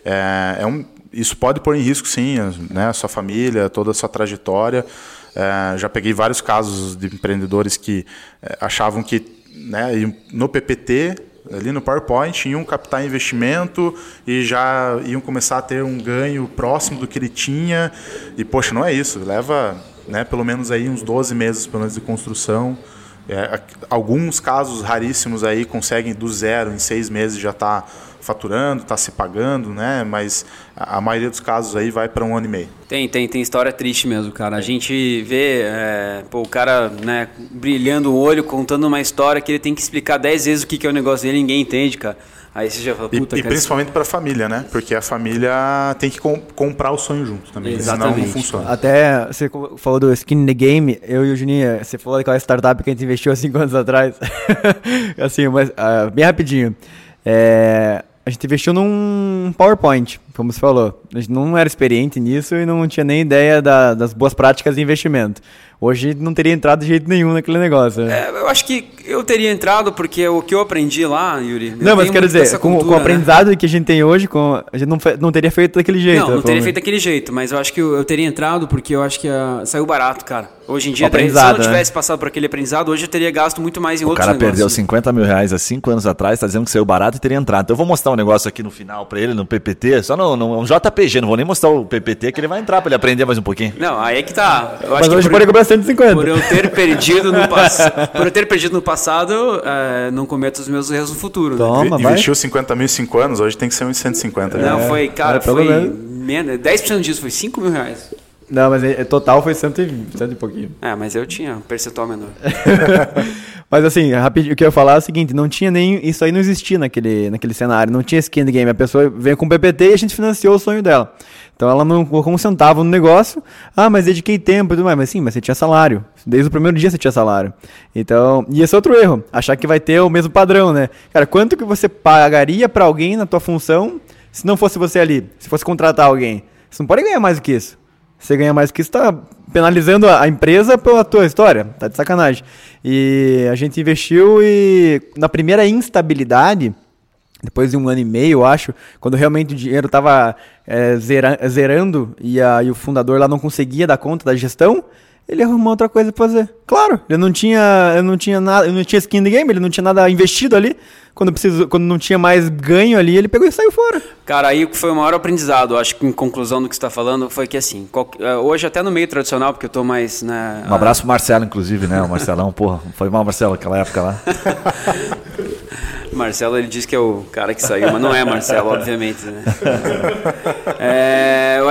É, é um, isso pode pôr em risco, sim, né, a sua família, toda a sua trajetória. É, já peguei vários casos de empreendedores que é, achavam que né, no PPT ali no PowerPoint, iam captar investimento e já iam começar a ter um ganho próximo do que ele tinha. E, poxa, não é isso. Leva né, pelo menos aí uns 12 meses pelo menos de construção. É, alguns casos raríssimos aí conseguem do zero em seis meses já está faturando, está se pagando, né? Mas a, maioria dos casos aí vai para um ano e meio. Tem, tem, tem história triste mesmo, cara. A gente vê é, pô, o cara né, brilhando o olho, contando uma história que ele tem que explicar dez vezes o que, que é o negócio dele, ninguém entende, cara. Aí você já fala, puta, E, e principalmente para a família, né? Porque a família tem que com, comprar o sonho junto também, Exatamente. senão não funciona. Até você falou do Skin in the Game, eu e o Juninho, você falou daquela startup que a gente investiu há cinco anos atrás. assim, mas uh, bem rapidinho. É, a gente investiu num PowerPoint. Como você falou, a gente não era experiente nisso e não tinha nem ideia da, das boas práticas de investimento. Hoje não teria entrado de jeito nenhum naquele negócio. Né? É, eu acho que eu teria entrado porque o que eu aprendi lá, Yuri. Não, mas quero dizer, com, cultura, com, o né? aprendizado né? que a gente tem hoje, com, a gente não, não teria feito daquele jeito. Não, não teria feito daquele jeito, mas eu acho que eu, eu teria entrado porque eu acho que uh, saiu barato, cara. Hoje em dia, se eu não né? tivesse né? passado por aquele aprendizado, hoje eu teria gasto muito mais em o outros negócios. O cara perdeu 50 mil reais há 5 anos atrás, tá dizendo que saiu barato e teria entrado. Então eu vou mostrar um negócio aqui no final para ele, no PPT, só no, no, no, JPG, não vou nem mostrar o PPT, que ele vai entrar para ele aprender mais um pouquinho. Não, aí é que tá. Eu acho Mas hoje pode cobrar 150. Por eu ter perdido no, pass... por eu ter perdido no passado, é, não cometo os meus erros no futuro. Né? Toma, né? Investiu 50 mil em 5 anos, hoje tem que ser uns 150. Não, né? foi, cara, é, foi... Menos, 10% disso foi 5 mil reais. Não, mas é, total foi cento e, cento e pouquinho. É, mas eu tinha um percentual menor. mas assim, rapidinho, o que eu ia falar é o seguinte, não tinha nem. Isso aí não existia naquele, naquele cenário, não tinha skin game. A pessoa veio com PPT e a gente financiou o sonho dela. Então ela não colocou um centavo no negócio. Ah, mas dediquei tempo e tudo mais. Mas sim, mas você tinha salário. Desde o primeiro dia você tinha salário. Então, e esse é outro erro. Achar que vai ter o mesmo padrão, né? Cara, quanto que você pagaria para alguém na tua função se não fosse você ali? Se fosse contratar alguém? Você não pode ganhar mais do que isso. Você ganha mais que isso, tá penalizando a empresa pela tua história. Tá de sacanagem. E a gente investiu e na primeira instabilidade, depois de um ano e meio, eu acho, quando realmente o dinheiro estava é, zera, zerando e, a, e o fundador lá não conseguia dar conta da gestão, ele arrumou outra coisa pra fazer. Claro, ele não tinha, ele não tinha nada, ele não tinha skin de game, ele não tinha nada investido ali. Quando, precisou, quando não tinha mais ganho ali, ele pegou e saiu fora. Cara, aí foi o maior aprendizado, acho que em conclusão do que você está falando, foi que assim, é, hoje até no meio tradicional, porque eu tô mais. Né, um abraço pro Marcelo, inclusive, né? O Marcelão, porra, foi mal, Marcelo, aquela época lá. Marcelo, ele diz que é o cara que saiu, mas não é Marcelo, obviamente, né? É,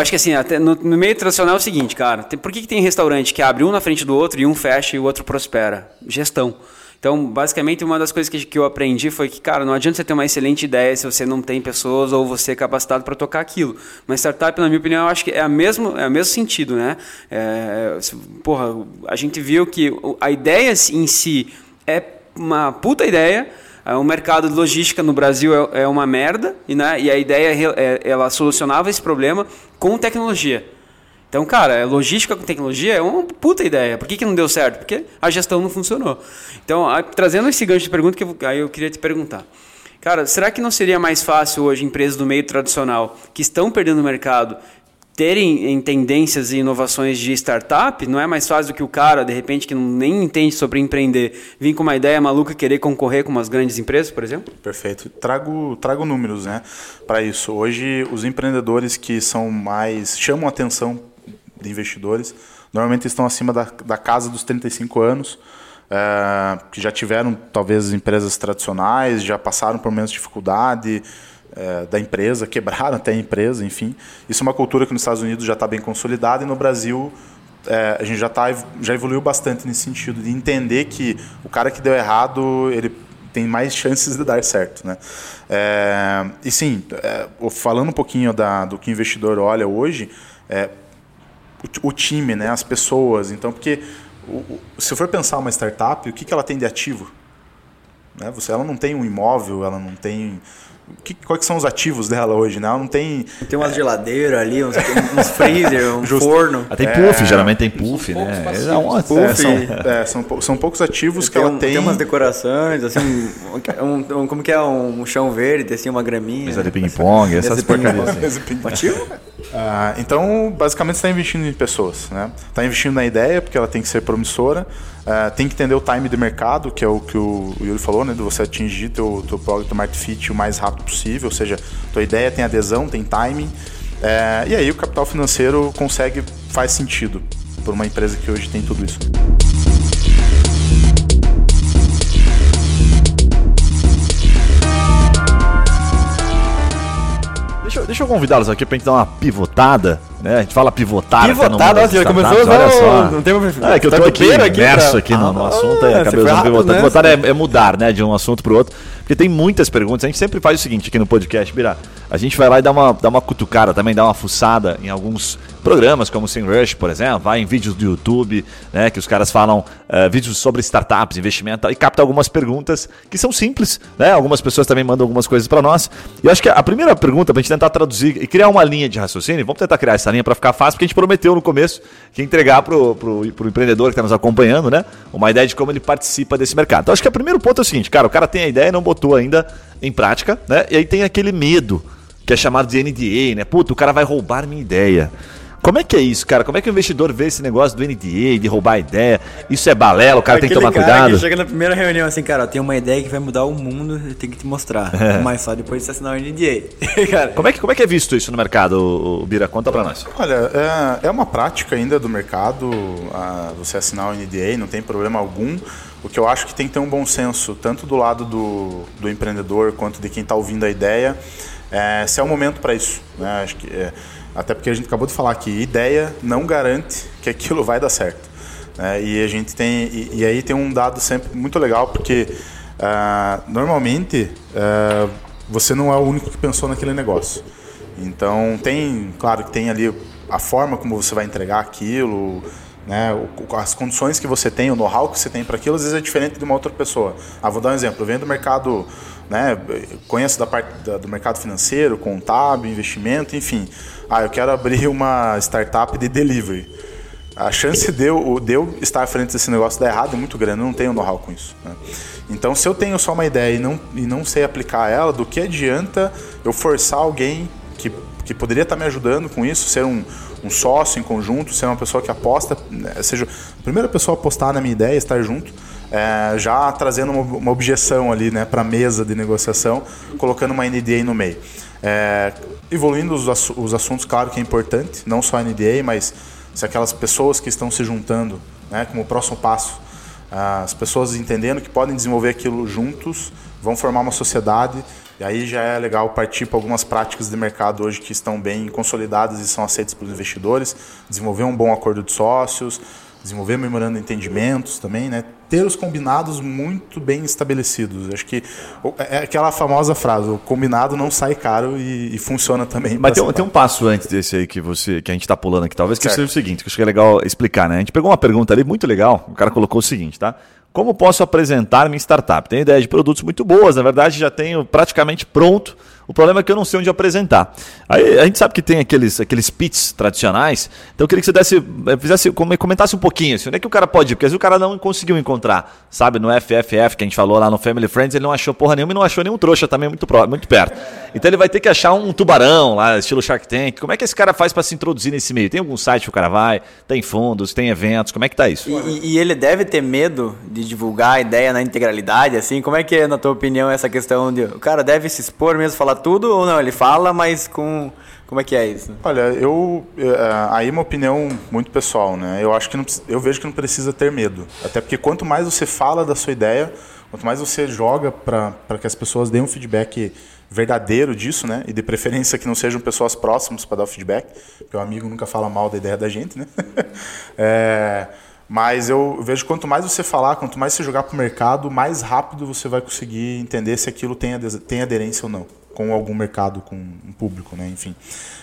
acho que assim, até no, no, meio tradicional é o seguinte, cara, tem, por que, que tem restaurante que abre um na frente do outro e um fecha e o outro prospera? Gestão. Então, basicamente, uma das coisas que, que eu aprendi foi que, cara, não adianta você ter uma excelente ideia se você não tem pessoas ou você é capacitado para tocar aquilo. Mas startup, na minha opinião, eu acho que é, a mesmo, é o mesmo sentido, né? É, porra, a gente viu que a ideia em si é uma puta ideia, o mercado de logística no Brasil é, é uma merda e, né, e a ideia é, ela solucionava esse problema com tecnologia. Então, cara, logística com tecnologia é uma puta ideia. Por que, que não deu certo? Porque a gestão não funcionou. Então, trazendo esse gancho de pergunta, que eu, aí eu queria te perguntar. Cara, será que não seria mais fácil hoje empresas do meio tradicional que estão perdendo o mercado terem em tendências e inovações de startup, não é mais fácil do que o cara, de repente, que nem entende sobre empreender, vir com uma ideia maluca e querer concorrer com umas grandes empresas, por exemplo? Perfeito. Trago, trago números né, para isso. Hoje, os empreendedores que são mais. chamam atenção de investidores normalmente estão acima da, da casa dos 35 anos. É, que já tiveram talvez empresas tradicionais, já passaram por menos dificuldade, é, da empresa, quebraram até a empresa, enfim. Isso é uma cultura que nos Estados Unidos já está bem consolidada e no Brasil é, a gente já, tá, já evoluiu bastante nesse sentido, de entender que o cara que deu errado, ele tem mais chances de dar certo. Né? É, e sim, é, falando um pouquinho da, do que o investidor olha hoje, é, o, o, time, né, as pessoas. Então, porque o, o, se for pensar uma startup, o que, que ela tem de ativo? Né? Você, ela não tem um imóvel, ela não tem que, quais são os ativos dela hoje, né? Ela não tem. Tem umas é... geladeiras ali, uns, uns freezer, um Justo. forno. Ela tem puff, é... geralmente tem puff, né? É, um, puff. É, são, é, são, são, poucos ativos que ela um, tem. Tem umas decorações, assim, um, um, como que é? Um chão verde, assim, uma graminha. Mesa de ping-pong, essas porcarias. Assim. Ativo? Ah, então, basicamente, está investindo em pessoas, né? Está investindo na ideia, porque ela tem que ser promissora. Uh, tem que entender o time de mercado, que é o que o Yuri falou, né? De você atingir teu, teu product market fit o mais rápido possível, ou seja, tua ideia tem adesão, tem timing. Uh, e aí o capital financeiro consegue, faz sentido por uma empresa que hoje tem tudo isso. Deixa, eu convidá-los aqui para a gente dar uma pivotada né? A gente fala pivotar. Pivotar, nossa, já começou olha só. Não tem É que eu tô aqui imerso pra... aqui no, no Ah, assunto, e você acabei usando pivotar. nessa. Pivotar é, é mudar, né, de um assunto pro outro. Porque tem muitas perguntas. A gente sempre faz o seguinte aqui no podcast, Bira. A gente vai lá e dá uma, dá uma cutucada também, dá uma fuçada em alguns programas, como o SEMrush, por exemplo, vai em vídeos do YouTube, né, que os caras falam eh, vídeos sobre startups, investimento, e capta algumas perguntas que são simples, né? Algumas pessoas também mandam algumas coisas para nós. E eu acho que a primeira pergunta, pra gente tentar traduzir e criar uma linha de raciocínio, vamos tentar criar essa linha para ficar fácil, porque a gente prometeu no começo que entregar pro, pro, pro empreendedor que está nos acompanhando, né? Uma ideia de como ele participa desse mercado. Então acho que o primeiro ponto é o seguinte, cara, o cara tem a ideia e não botou ainda em prática, né? E aí tem aquele medo que é chamado de NDA, né? Puta, o cara vai roubar minha ideia. Como é que é isso, cara? Como é que o investidor vê esse negócio do NDA, de roubar a ideia? Isso é balela, o cara tem que Aquele tomar cara cuidado. Que chega na primeira reunião assim, cara, tenho uma ideia que vai mudar o mundo, eu tenho que te mostrar. É. Mas só depois de você assinar o NDA. cara, Como é, que, como é que é visto isso no mercado, Bira? Conta pra nós. Olha, é, é uma prática ainda do mercado você assinar o NDA, não tem problema algum. O que eu acho que tem que ter um bom senso, tanto do lado do, do empreendedor quanto de quem está ouvindo a ideia, é, se é o momento para isso. Né? Acho que, é, até porque a gente acabou de falar que ideia não garante que aquilo vai dar certo. né? e a gente tem e, e aí tem um dado sempre muito legal porque ah, normalmente ah, você não é o único que pensou naquele negócio. Então tem, claro que tem ali a forma como você vai entregar aquilo, né, as condições que você tem, o know-how que você tem para aquilo, às vezes é diferente de uma outra pessoa. Ah, vou dar um exemplo. Eu venho do mercado, né, conheço da parte da- do mercado financeiro, contábil, investimento, enfim. Ah, eu quero abrir uma startup de delivery. A chance de eu, de eu estar à frente desse negócio dar errado é muito grande, eu não tenho know-how com isso. né? Então, se eu tenho só uma ideia e não, e não sei aplicar ela, do que adianta eu forçar alguém que, que poderia estar me ajudando com isso, ser um, um sócio em conjunto, ser uma pessoa que aposta, né, seja a primeira pessoa a apostar na minha ideia, estar junto, é, já trazendo uma, uma objeção ali né, para a mesa de negociação, colocando uma NDA no meio. É, evoluindo os, os assuntos, claro que é importante, não só a NDA, mas se aquelas pessoas que estão se juntando, né, como próximo passo, as pessoas entendendo que podem desenvolver aquilo juntos, vão formar uma sociedade, e aí já é legal partir para algumas práticas de mercado hoje que estão bem consolidadas e são aceitas pelos investidores, desenvolver um bom acordo de sócios, desenvolver memorando de entendimentos também, né? Ter os combinados muito bem estabelecidos. Acho que o- é aquela famosa frase, o combinado não sai caro e, e funciona também. Mas tem, um- tem um passo antes desse aí que você que a gente tá pulando aqui, talvez, que Certo. seja o seguinte, que eu acho que é legal explicar, né? A gente pegou uma pergunta ali muito legal, o cara colocou o seguinte, tá? Como posso apresentar minha startup? Tenho ideia de produtos muito boas, na verdade já tenho praticamente pronto. O problema é que eu não sei onde apresentar. Aí a gente sabe que tem aqueles, aqueles pits tradicionais, então eu queria que você desse, eh, fizesse, come- comentasse um pouquinho assim, onde é que o cara pode ir? Porque às vezes o cara não conseguiu encontrar, sabe, no FFF que a gente falou lá no Family Friends, ele não achou porra nenhuma e não achou nenhum trouxa também muito, pró- muito perto. Então ele vai ter que achar um tubarão lá, estilo Shark Tank. Como é que esse cara faz para se introduzir nesse meio? Tem algum site que o cara vai? Tem fundos, tem eventos? Como é que tá isso? E- e ele deve ter medo de divulgar a ideia na integralidade, assim? Como é que é, na tua opinião, essa questão de o cara deve se expor mesmo, falar tudo ou não? Ele fala, mas com. Como é que é isso? Olha, eu eh, aí é uma opinião muito pessoal, né? Eu acho que não, eu vejo que não precisa ter medo, até porque quanto mais você fala da sua ideia, quanto mais você joga para que as pessoas deem um feedback verdadeiro disso, né? E de preferência que não sejam pessoas próximas para dar o feedback, porque o amigo nunca fala mal da ideia da gente, né? É, mas eu vejo quanto mais você falar, quanto mais você jogar para o mercado, mais rápido você vai conseguir entender se aquilo tem, tem aderência ou não com algum mercado, com um público, né? Enfim.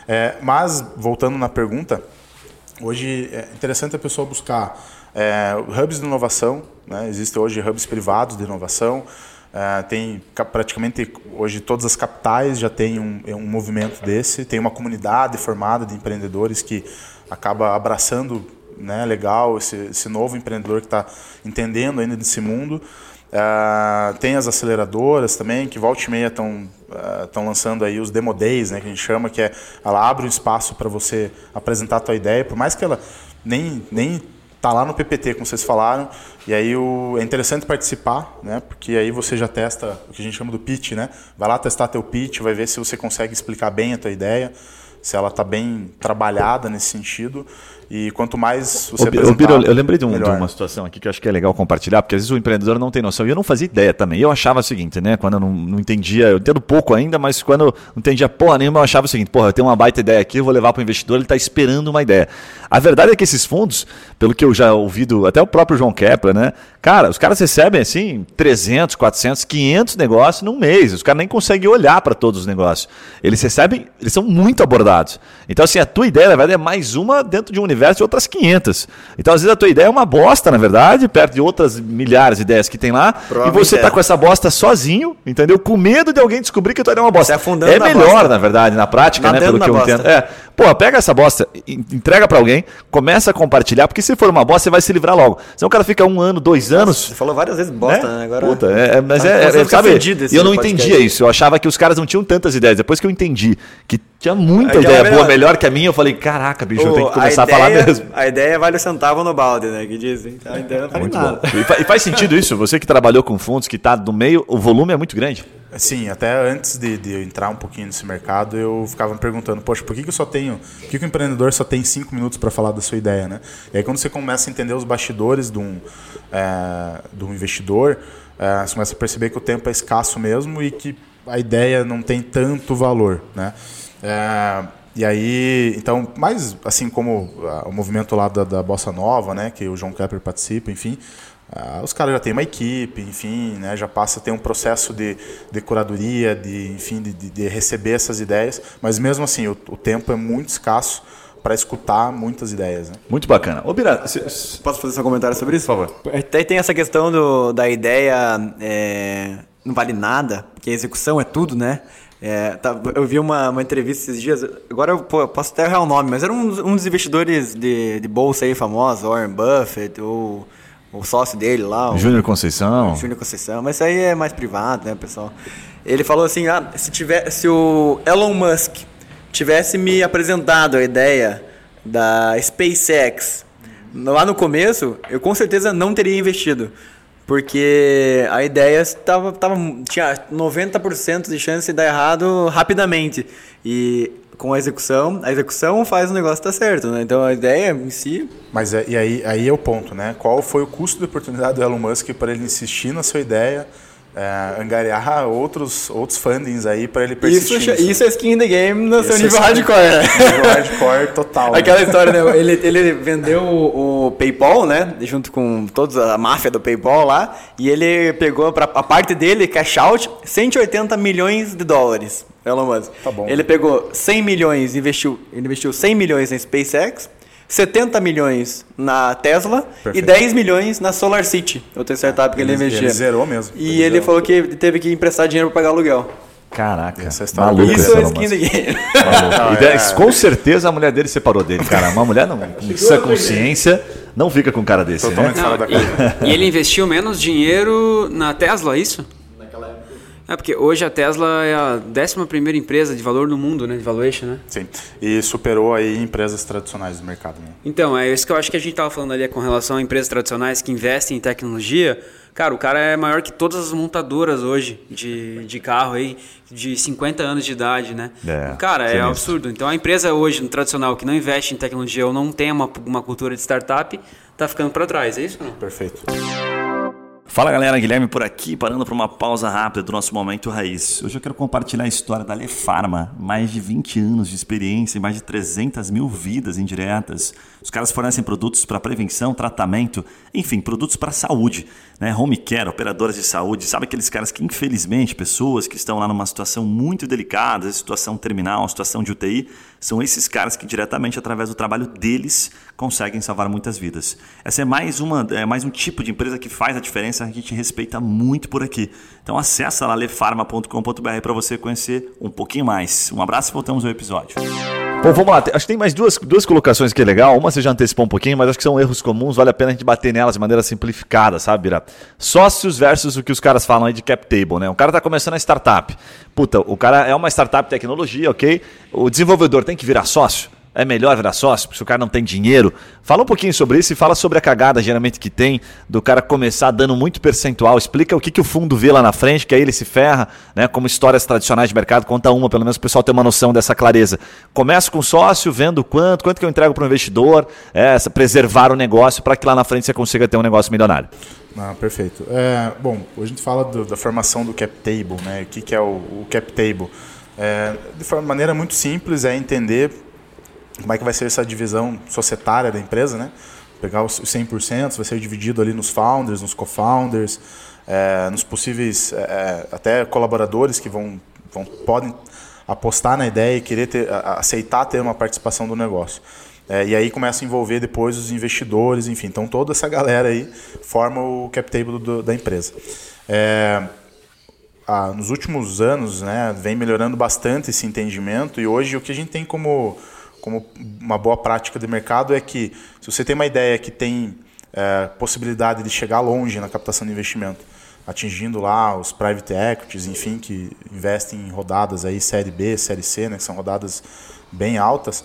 É, mas, voltando na pergunta, hoje é interessante a pessoa buscar é, hubs de inovação, né? Existem hoje hubs privados de inovação, é, tem ca- praticamente hoje todas as capitais já tem um, um movimento desse, tem uma comunidade formada de empreendedores que acaba abraçando né, legal esse, esse novo empreendedor que está entendendo ainda desse mundo. Ah, tem as aceleradoras também, que volta e meia estão estão lançando aí os demo days, né, que a gente chama, que é ela abre um espaço para você apresentar a tua ideia, por mais que ela nem, nem tá lá no PPT, como vocês falaram, e aí o, é interessante participar, né, porque aí você já testa o que a gente chama do pitch, né, vai lá testar teu pitch, vai ver se você consegue explicar bem a tua ideia, se ela está bem trabalhada nesse sentido. E quanto mais você Ô, Biro, eu lembrei de, um- de uma situação aqui que eu acho que é legal compartilhar, porque às vezes o empreendedor não tem noção. E eu não fazia ideia também. Eu achava o seguinte, né? Quando eu não, não entendia, eu entendo pouco ainda, mas quando eu não entendia porra nenhuma, eu achava o seguinte: porra, eu tenho uma baita ideia aqui, eu vou levar para o investidor, ele está esperando uma ideia. A verdade é que esses fundos, pelo que eu já ouvi, do, até o próprio João Kepler, né? Cara, os caras recebem assim 300, 400, 500 negócios num mês. Os caras nem conseguem olhar para todos os negócios. Eles recebem, eles são muito abordados. Então, assim, a tua ideia, na verdade, é mais uma dentro de um universo de outras 500. Então, às vezes, a tua ideia é uma bosta, na verdade, perto de outras milhares de ideias que tem lá. E você tá é. com essa bosta sozinho, entendeu? Com medo de alguém descobrir que a tua ideia é uma bosta. É melhor, bosta. na verdade, na prática, né? Nadando Pelo que eu bosta. entendo. É. Pô, pega essa bosta, en- entrega pra alguém, começa a compartilhar, porque se for uma bosta, você vai se livrar logo. Senão o cara fica um ano, dois anos. Você falou várias vezes bosta, né? Agora. Puta, é, é- mas Tá é, é, sabe, e eu não podcast. entendia isso. Eu achava que os caras não tinham tantas ideias. Depois que eu entendi que tinha muita ideia boa, melhor. melhor que a minha, eu falei, caraca, bicho, eu O- tenho que começar a, falar ideia- mesmo. A ideia vale o centavo no balde, né? Que dizem. A ideia não vale Muito nada. bom. E, fa- e faz sentido isso? Você que trabalhou com fundos, que está no meio, o volume é muito grande. Sim, até antes de, de eu entrar um pouquinho nesse mercado, eu ficava me perguntando, poxa, por que, que eu só tenho. Por que, que o empreendedor só tem cinco minutos para falar da sua ideia, né? E aí quando você começa a entender os bastidores de um, é, de um investidor, é, você começa a perceber que o tempo é escasso mesmo e que a ideia não tem tanto valor, né? É, e aí, então, mais assim como ah, o movimento lá da, da Bossa Nova, né, que o João Kepler participa, enfim, ah, os caras já têm uma equipe, enfim, né, já passa a ter um processo de, de curadoria, de, enfim, de, de- de receber essas ideias, mas mesmo assim, o, o tempo é muito escasso para escutar muitas ideias. Né? Muito bacana. Ô, Bira, se- se- Posso fazer seu comentário sobre isso? por favor. Até tem essa questão do, da ideia é, não vale nada, que a execução é tudo, né? É, tá- eu vi uma, uma entrevista esses dias, agora eu pô, posso até errar o nome, mas era um, dos- um dos investidores de, de bolsa aí famosos, Warren Buffett, ou o sócio dele lá. o- Júnior Conceição. Júnior Conceição, mas isso aí é mais privado, né, pessoal? Ele falou assim: ah, se, tiver, se o Elon Musk tivesse me apresentado a ideia da SpaceX lá no começo, eu com certeza não teria investido. Porque a ideia estava, tava, tinha 90% de chance de dar errado rapidamente. E com a execução, a execução faz o negócio dar certo, né? Então a ideia em si Mas é, e aí, aí é o ponto, né? Qual foi o custo de oportunidade do Elon Musk para ele insistir na sua ideia, é, angariar outros, outros fundings aí para ele persistir? Isso, nisso? isso é skin in the game no seu Isso é nível skin- hardcore, né? Nível hardcore total. né? Aquela história, né? Ele, ele vendeu o, o PayPal, né? Junto com toda a máfia do PayPal lá. E ele pegou para a parte dele, cash out, 180 milhões de dólares. Elon Musk. Tá bom. Ele pegou 100 milhões, investiu, investiu 100 milhões na SpaceX. 70 milhões na Tesla e Perfeito. 10 milhões na SolarCity, City, outra startup que ele, Ele- investia. ele zerou mesmo. E Ele ele falou que teve que emprestar dinheiro para pagar aluguel. Caraca. Essa história maluco é Isso é skin the game. E daí, Com certeza a mulher dele separou dele, cara. Uma mulher não, com essa consciência não fica com um cara desse, Totalmente né? fora da curva. E, e ele investiu menos dinheiro na Tesla, é isso? É, porque hoje a Tesla é a 11 empresa de valor no mundo, né? De valuation, né? Sim. E superou aí empresas tradicionais do mercado. Né? Então, é isso que eu acho que a gente estava falando ali é com relação a empresas tradicionais que investem em tecnologia. Cara, o cara é maior que todas as montadoras hoje de, de carro aí, de 50 anos de idade, né? É, cara, é absurdo. Então a empresa hoje, no tradicional, que não investe em tecnologia ou não tem uma, uma cultura de startup, tá ficando para trás, é isso não? Perfeito. Fala galera, Guilherme por aqui, parando para uma pausa rápida do nosso Momento Raiz. Hoje eu quero compartilhar a história da Lefarma, mais de 20 anos de experiência e mais de 300 mil vidas indiretas. Os caras fornecem produtos para prevenção, tratamento, enfim, produtos para saúde, né? Home care, operadoras de saúde, sabe aqueles caras que infelizmente, pessoas que estão lá numa situação muito delicada, situação terminal, situação de UTI, são esses caras que diretamente através do trabalho deles conseguem salvar muitas vidas. Essa é mais uma, é mais um tipo de empresa que faz a diferença, a gente respeita muito por aqui. Então acessa lá lefarma.com.br para você conhecer um pouquinho mais. Um abraço e voltamos ao episódio. Bom, vamos lá. Acho que tem mais duas, duas colocações que é legal. Uma você já antecipou um pouquinho, mas acho que são erros comuns. Vale a pena a gente bater nelas de maneira simplificada, sabe, Bira? Sócios versus o que os caras falam aí de cap table, né? O cara tá começando a startup. Puta, o cara é uma startup tecnologia, ok? O desenvolvedor tem que virar sócio? É melhor virar sócio, se o cara não tem dinheiro. Fala um pouquinho sobre isso e fala sobre a cagada geralmente que tem do cara começar dando muito percentual. Explica o que, que o fundo vê lá na frente, que aí ele se ferra, né? Como histórias tradicionais de mercado, conta uma, pelo menos o pessoal ter uma noção dessa clareza. Começa com sócio, vendo quanto, quanto que eu entrego para o investidor, é, preservar o negócio para que lá na frente você consiga ter um negócio milionário. Ah, perfeito. É, bom, hoje a gente fala do, da formação do cap table, né? O que, que é o, o cap table? É, de maneira muito simples é entender como é que vai ser essa divisão societária da empresa, né? Pegar os 100%, vai ser dividido ali nos founders, nos co-founders, é, nos possíveis é, é, até colaboradores que vão, vão podem apostar na ideia e querer ter, aceitar ter uma participação do negócio. É, e aí começa a envolver depois os investidores, enfim. Então toda essa galera aí forma o cap table do, da empresa. É, ah, nos últimos anos, né, vem melhorando bastante esse entendimento e hoje o que a gente tem como como uma boa prática de mercado é que se você tem uma ideia que tem é, possibilidade de chegar longe na captação de investimento, atingindo lá os private equities, enfim, que investem em rodadas aí série B, série C, né, que são rodadas bem altas,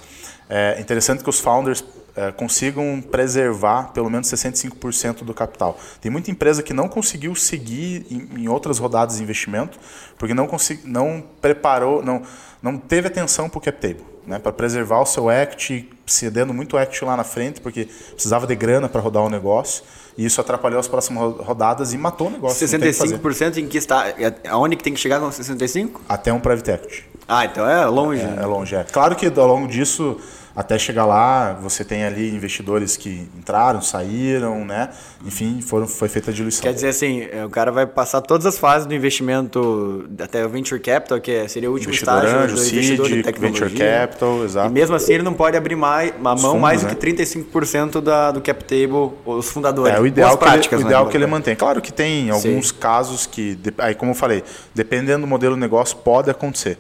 é interessante que os founders é, consigam preservar pelo menos 65% do capital. Tem muita empresa que não conseguiu seguir em, em outras rodadas de investimento porque não, consegui, não preparou, não, não teve atenção para o cap table né, para preservar o seu equity, cedendo muito equity lá na frente, porque precisava de grana para rodar o negócio. E isso atrapalhou as próximas rodadas e matou o negócio. 65% que em que está? Aonde que tem que chegar com 65%? Até um private equity. Ah, então é longe. É, né? é longe, é. Claro que ao longo disso até chegar lá, você tem ali investidores que entraram, saíram, né? Enfim, foram, foi feita a diluição. Quer dizer assim, é, o cara vai passar todas as fases do investimento até o venture capital, que é, seria o último investidor estágio anjo, do seed, investidor de tecnologia. venture capital, exato. E mesmo assim ele não pode abrir mais, a mão fundos, mais do né? que 35% da, do cap table, os fundadores. É, o ideal, que, práticas, ele, o ideal né? que ele mantém. Claro que tem alguns Sim. casos que, aí como eu falei, dependendo do modelo do negócio, pode acontecer.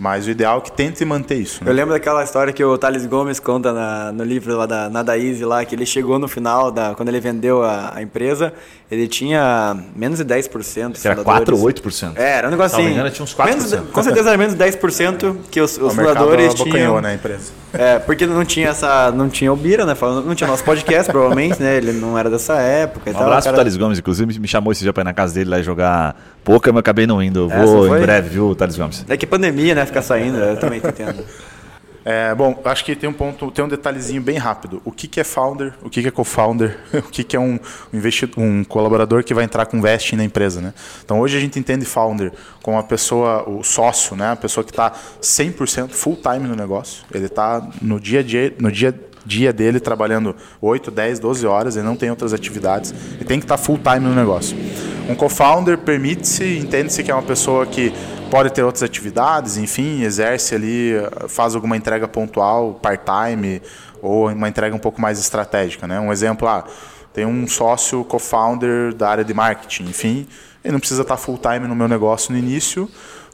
Mas o ideal é que tente manter isso. Né? Eu lembro daquela história que o Thales Gomes conta na, no livro lá da Nada Easy, lá, que ele chegou no final, da, quando ele vendeu a, a empresa, ele tinha menos de 10%. Era 4 ou 8%. É, era um negócio assim. Engano, tinha uns 4%. Menos, com certeza era menos de 10% que os, os fundadores tinham. né, a empresa. É, porque não tinha essa. Não tinha o Bira, né? Não tinha nosso podcast, provavelmente, né? Ele não era dessa época. Um tal, abraço cara... pro Thales Gomes, inclusive, me chamou esse dia pra ir na casa dele lá e jogar pouca, mas eu acabei não indo. Eu vou em breve, viu, Thales Gomes? É que pandemia, né? Ficar saindo, eu também tô entendendo. É, bom, acho que tem um ponto, tem um detalhezinho bem rápido. O que, que é founder? O que, que é co-founder? O que, que é um, investidor, um colaborador que vai entrar com vesting na empresa, né? Então hoje a gente entende founder como a pessoa, o sócio, né? A pessoa que está 100% full time no negócio. Ele está no dia a dia, no dia dia dele trabalhando 8, 10, 12 horas, ele não tem outras atividades, ele tem que estar tá full time no negócio. Um co-founder permite-se, entende-se que é uma pessoa que pode ter outras atividades, enfim, exerce ali, faz alguma entrega pontual, part-time, ou uma entrega um pouco mais estratégica. Né? Um exemplo, ah, tem um sócio co-founder da área de marketing, enfim, ele não precisa estar full-time no meu negócio no início,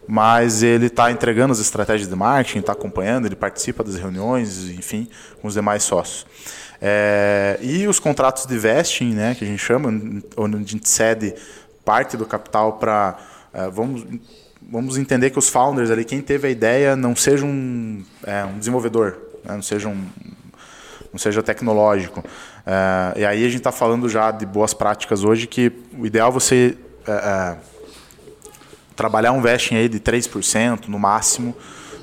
mas ele está entregando as estratégias de marketing, está acompanhando, ele participa das reuniões, enfim, com os demais sócios. É, e os contratos de vesting, né, que a gente chama, onde a gente cede parte do capital para. É, vamos vamos entender que os founders ali, quem teve a ideia, não seja um, é, um desenvolvedor, né? não seja um não seja tecnológico. É, e aí a gente está falando já de boas práticas hoje que o ideal é você é, é trabalhar um vesting aí de 3% no máximo,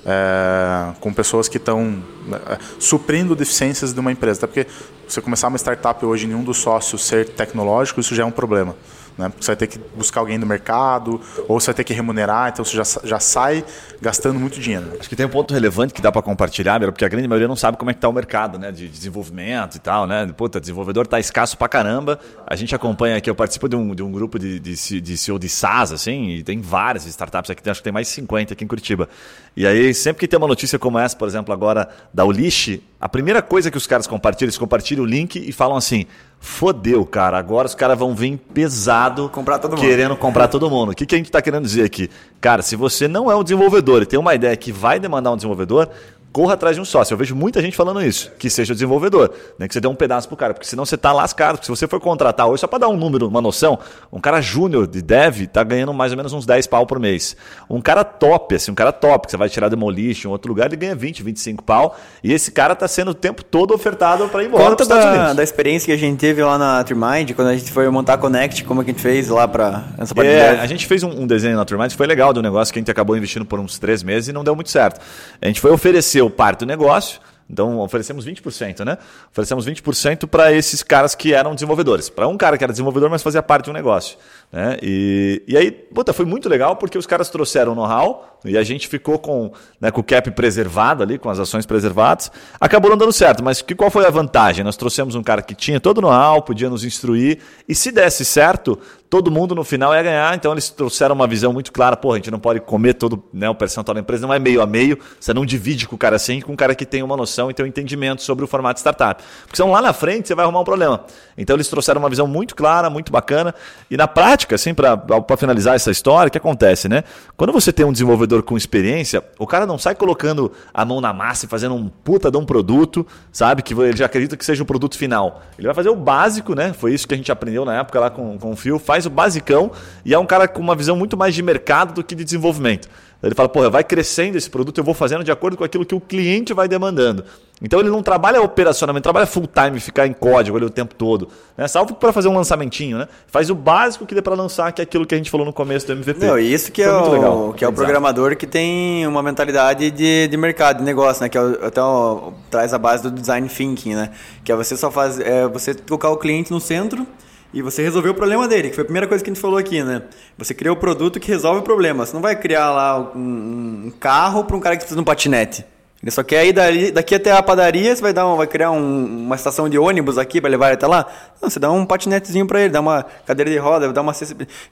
é, com pessoas que estão é, suprindo deficiências de uma empresa. Até porque você começar uma startup hoje nenhum dos sócios ser tecnológico, isso já é um problema. Né? Porque você vai ter que buscar alguém no mercado, ou você vai ter que remunerar, então você já, já sai gastando muito dinheiro. Acho que tem um ponto relevante que dá para compartilhar, porque a grande maioria não sabe como é que está o mercado né? de desenvolvimento e tal. Né? Puta, desenvolvedor está escasso para caramba. A gente acompanha aqui, eu participo de um, de um grupo de, de, de CEO de SaaS, assim, e tem várias startups aqui, acho que tem mais de 50 aqui em Curitiba. E aí, sempre que tem uma notícia como essa, por exemplo, agora da Ulixe, a primeira coisa que os caras compartilham, eles compartilham o link e falam assim: fodeu, cara, agora os caras vão vir pesado comprar todo querendo mundo. comprar todo mundo. O que, que a gente está querendo dizer aqui? Cara, se você não é um desenvolvedor e tem uma ideia que vai demandar um desenvolvedor, corra atrás de um sócio. Eu vejo muita gente falando isso, que seja desenvolvedor, né? que você dê um pedaço pro cara, porque senão você tá lascado. Porque se você for contratar hoje, só para dar um número, uma noção, um cara júnior de dev tá ganhando mais ou menos uns 10 pau por mês. Um cara top, assim, um cara top, que você vai tirar Demolition, outro lugar, ele ganha 20, 25 pau. E esse cara tá sendo o tempo todo ofertado para ir embora Conta da, da experiência que a gente teve lá na Trimind, quando a gente foi montar a Connect, como é que a gente fez lá para essa parte é, A gente fez um, um desenho na Trimind, foi legal do negócio, que a gente acabou investindo por uns três meses e não deu muito certo. A gente foi oferecer parte do negócio, então oferecemos 20%, né? Oferecemos 20% para esses caras que eram desenvolvedores. Para um cara que era desenvolvedor, mas fazia parte do negócio. Né? E, e aí, puta, foi muito legal porque os caras trouxeram know-how e a gente ficou com, né, com o cap preservado ali, com as ações preservadas. Acabou não dando certo, mas que, qual foi a vantagem? Nós trouxemos um cara que tinha todo o know-how, podia nos instruir, e se desse certo, todo mundo no final ia ganhar. Então eles trouxeram uma visão muito clara: pô, a gente não pode comer todo né, o percentual da empresa, não é meio a meio, você não divide com o cara assim, com um cara que tem uma noção e tem um entendimento sobre o formato startup. Porque senão lá na frente você vai arrumar um problema. Então eles trouxeram uma visão muito clara, muito bacana, e na prática, prática, assim, para finalizar essa história, o que acontece, né? Quando você tem um desenvolvedor com experiência, o cara não sai colocando a mão na massa e fazendo um puta de um produto, sabe? Que ele já acredita que seja o produto final. Ele vai fazer o básico, né? Foi isso que a gente aprendeu na época lá com, com o Phil, faz o basicão e é um cara com uma visão muito mais de mercado do que de desenvolvimento. Ele fala, porra, vai crescendo esse produto, eu vou fazendo de acordo com aquilo que o cliente vai demandando. Então ele não trabalha operacionalmente, trabalha full time, ficar em código ali o tempo todo. Né? Salvo para fazer um lançamentinho, né? Faz o básico que dê para lançar, que é aquilo que a gente falou no começo do MVP. Não, isso que é, o, legal, que é o programador que tem uma mentalidade de, de mercado, de negócio, né? Que é o, até o, traz a base do design thinking, né? Que é você só faz, é, você colocar o cliente no centro e você resolveu o problema dele, que foi a primeira coisa que a gente falou aqui, né? Você criou o produto que resolve o problema. Você não vai criar lá um, um carro para um cara que precisa de um patinete. Ele só quer ir dali, daqui até a padaria, você vai, dar um, vai criar um, uma estação de ônibus aqui para levar ele até lá? Não, você dá um patinetezinho para ele, dá uma cadeira de roda, dá uma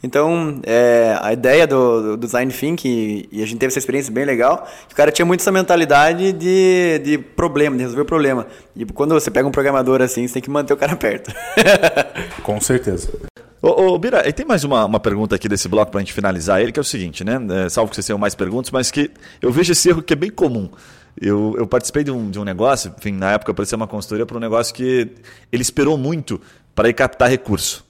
Então, é, a ideia do, do Design Thinking, e a gente teve essa experiência bem legal, o cara tinha muito essa mentalidade de, de problema, de resolver o problema. E quando você pega um programador assim, você tem que manter o cara perto. Com certeza. Ô, ô Bira, e tem mais uma, uma pergunta aqui desse bloco para a gente finalizar ele, que é o seguinte, né? É, salvo que vocês tenham mais perguntas, mas que eu vejo esse erro que é bem comum. Eu, eu participei de um, de um negócio, enfim, na época parecia uma consultoria para um negócio que ele esperou muito para ir captar recurso.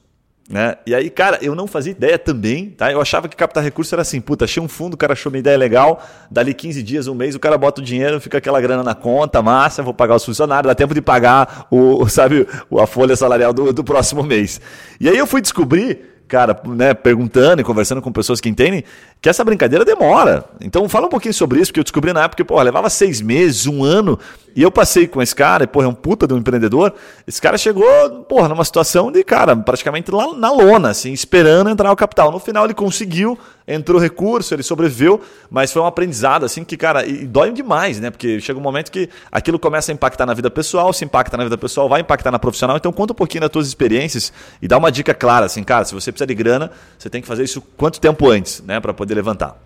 Né? E aí, cara, eu não fazia ideia também, tá? Eu achava que captar recurso era assim, puta, achei um fundo, o cara achou uma ideia legal, dali 15 dias, um mês, o cara bota o dinheiro, fica aquela grana na conta, massa, vou pagar os funcionários, dá tempo de pagar o, sabe, a folha salarial do, do próximo mês. E aí eu fui descobrir cara, né, perguntando e conversando com pessoas que entendem, que essa brincadeira demora. Então fala um pouquinho sobre isso, porque eu descobri na época que, pô, levava seis meses, um ano, e eu passei com esse cara, e, porra, é um puta de um empreendedor. Esse cara chegou, porra, numa situação de, cara, praticamente lá na lona, assim, esperando entrar o capital. No final ele conseguiu, entrou recurso, ele sobreviveu, mas foi um aprendizado, assim, que, cara, e dói demais, né? Porque chega um momento que aquilo começa a impactar na vida pessoal, se impacta na vida pessoal, vai impactar na profissional. Então conta um pouquinho das tuas experiências e dá uma dica clara, assim, cara, se você precisa de grana, você tem que fazer isso quanto tempo antes, né, para poder levantar.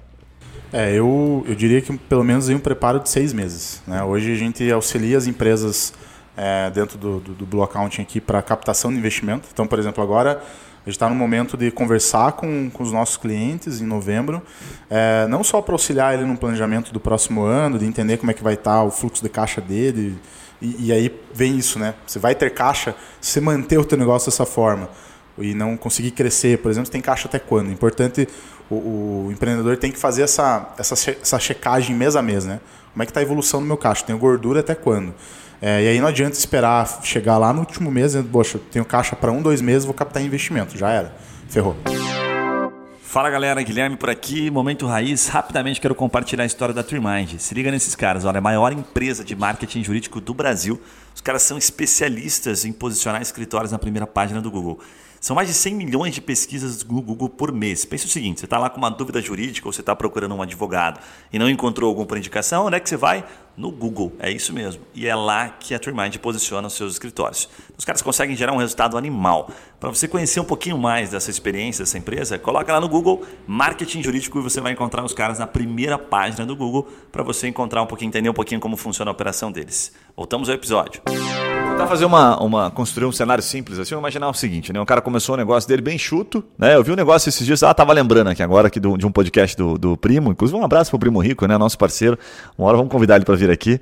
É, eu, eu diria que pelo menos em um preparo de seis meses. Né? Hoje a gente auxilia as empresas é, dentro do, do, do Blue Accounting aqui para captação de investimento. Então, por exemplo, agora a gente está no momento de conversar com, com os nossos clientes em novembro, é, não só para auxiliar ele no planejamento do próximo ano, de entender como é que vai estar tá o fluxo de caixa dele, e, e, aí vem isso, né? Você vai ter caixa se manter o teu negócio dessa forma e não conseguir crescer, por exemplo, você tem caixa até quando? Importante, o, o empreendedor tem que fazer essa, essa, essa checagem mês a mês, né? Como é que está a evolução do meu caixa? Tenho gordura até quando? É, e aí não adianta esperar chegar lá no último mês e, poxa, tenho caixa para um, dois meses, vou captar investimento. Já era. Ferrou. Fala galera, Guilherme por aqui, Momento Raiz. Rapidamente quero compartilhar a história da Trimind. Se liga nesses caras, olha, a maior empresa de marketing jurídico do Brasil. Os caras são especialistas em posicionar escritórios na primeira página do Google. São mais de 100 milhões de pesquisas no Google por mês. Pense o seguinte: você está lá com uma dúvida jurídica ou você está procurando um advogado e não encontrou algum por indicação, onde é que você vai? No Google, é isso mesmo. E é lá que a TreeMind posiciona os seus escritórios. Os caras conseguem gerar um resultado animal. Para você conhecer um pouquinho mais dessa experiência, dessa empresa, coloca lá no Google Marketing Jurídico e você vai encontrar os caras na primeira página do Google para você encontrar um pouquinho, entender um pouquinho como funciona a operação deles. Voltamos ao episódio. Tentar fazer uma, uma. construir um cenário simples assim, imaginar o seguinte, né? O cara começou o negócio dele bem chuto, né? Eu vi um negócio esses dias, ah, tava lembrando aqui agora aqui do, de um podcast do, do Primo, inclusive um abraço pro Primo Rico, né? Nosso parceiro. Uma hora vamos convidar ele para vir aqui.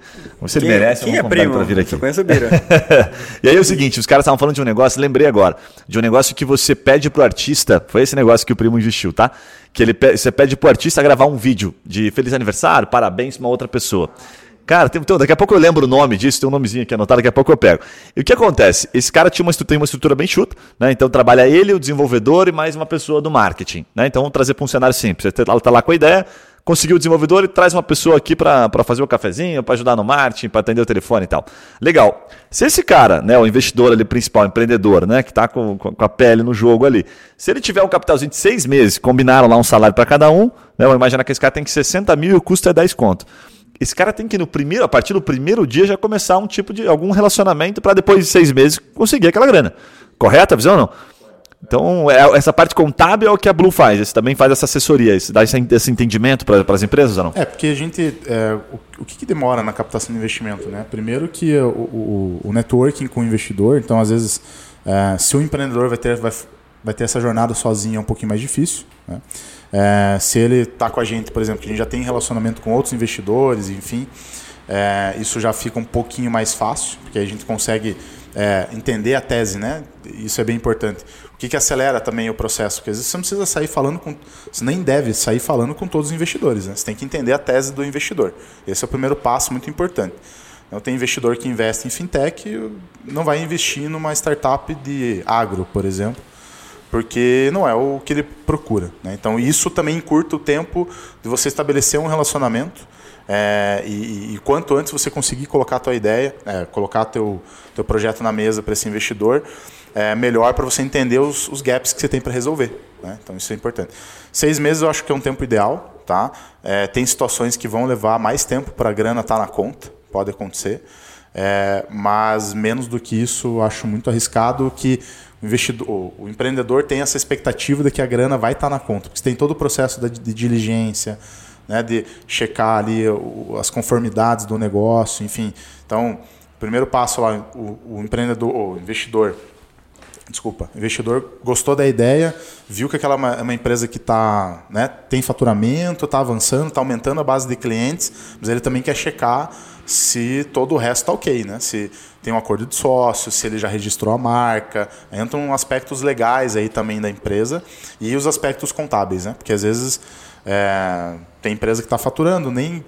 Se ele merece, quem é primo? pra vir aqui. Eu conheço o Bira. e aí é o seguinte, os caras estavam falando de um negócio, lembrei agora, de um negócio que você pede pro artista, foi esse negócio que o primo investiu, tá? Que ele, você pede pro artista gravar um vídeo de feliz aniversário, parabéns pra uma outra pessoa. Cara, tem, tem- daqui a pouco eu lembro o nome disso, tem um nomezinho aqui anotado, daqui a pouco eu pego. E o que acontece? Esse cara tinha uma tem uma estrutura bem chuta, né? Então trabalha ele, o desenvolvedor e mais uma pessoa do marketing, né? Então vamos trazer para um cenário simples. Você tá, tá lá com a ideia, conseguiu o desenvolvedor e traz uma pessoa aqui para fazer o cafezinho, para ajudar no marketing, para atender o telefone e tal. Legal. Se esse cara, né, o investidor ali principal, empreendedor, né, que está com, com com a pele no jogo ali, se ele tiver um capitalzinho de seis meses, combinaram lá um salário para cada um, né, vamos imaginar que esse cara tem que 60 mil e o custo é 10 conto. Esse cara tem que, no primeiro, a partir do primeiro dia, já começar um tipo de algum relacionamento para depois de seis meses conseguir aquela grana. Correta a visão ou não? Então, é- essa parte contábil é o que a Blue faz. Você também faz essa assessoria, dá esse, esse entendimento para as empresas ou não? É, porque a gente. é, o, o que, que demora na captação de investimento? Né? Primeiro que o, o, o networking com o investidor, então às vezes, é, se o empreendedor vai ter, vai, vai ter essa jornada sozinho é um pouquinho mais difícil. Né? É, se ele está com a gente, por exemplo, que a gente já tem relacionamento com outros investidores, enfim, é, isso já fica um pouquinho mais fácil, porque a gente consegue é, entender a tese, né? Isso é bem importante. Que, que acelera também o processo? Porque às vezes você não precisa sair falando com. Você nem deve sair falando com todos os investidores, né? Você tem que entender a tese do investidor. Esse é o primeiro passo muito importante. Então, tem investidor que investe em fintech não vai investir numa startup de agro, por exemplo, porque não é o que ele procura. Né? Então, isso também encurta o tempo de você estabelecer um relacionamento é, e, e quanto antes você conseguir colocar a tua ideia, é, colocar teu teu projeto na mesa para esse investidor, é melhor para você entender os, os gaps que você tem para resolver. Né? Então isso é importante. Seis meses eu acho que é um tempo ideal, tá? É, tem situações que vão levar mais tempo para a grana estar na conta, pode acontecer, é, mas menos do que isso acho muito arriscado que o investidor, o, empreendedor tem essa expectativa de que a grana vai estar na conta, porque você tem todo o processo da, de diligência, né, de checar ali as conformidades do negócio, enfim. Então, primeiro passo lá, o, o empreendedor, o investidor, desculpa, o investidor gostou da ideia, viu que aquela é uma, é empresa que tá, né, tem faturamento, está avançando, está aumentando a base de clientes, mas ele também quer checar se todo o resto está ok, né? Se tem um acordo de sócio, se ele já registrou a marca, entram aspectos legais aí também da empresa e os aspectos contábeis, né? Porque às vezes é, tem empresa que está faturando, nem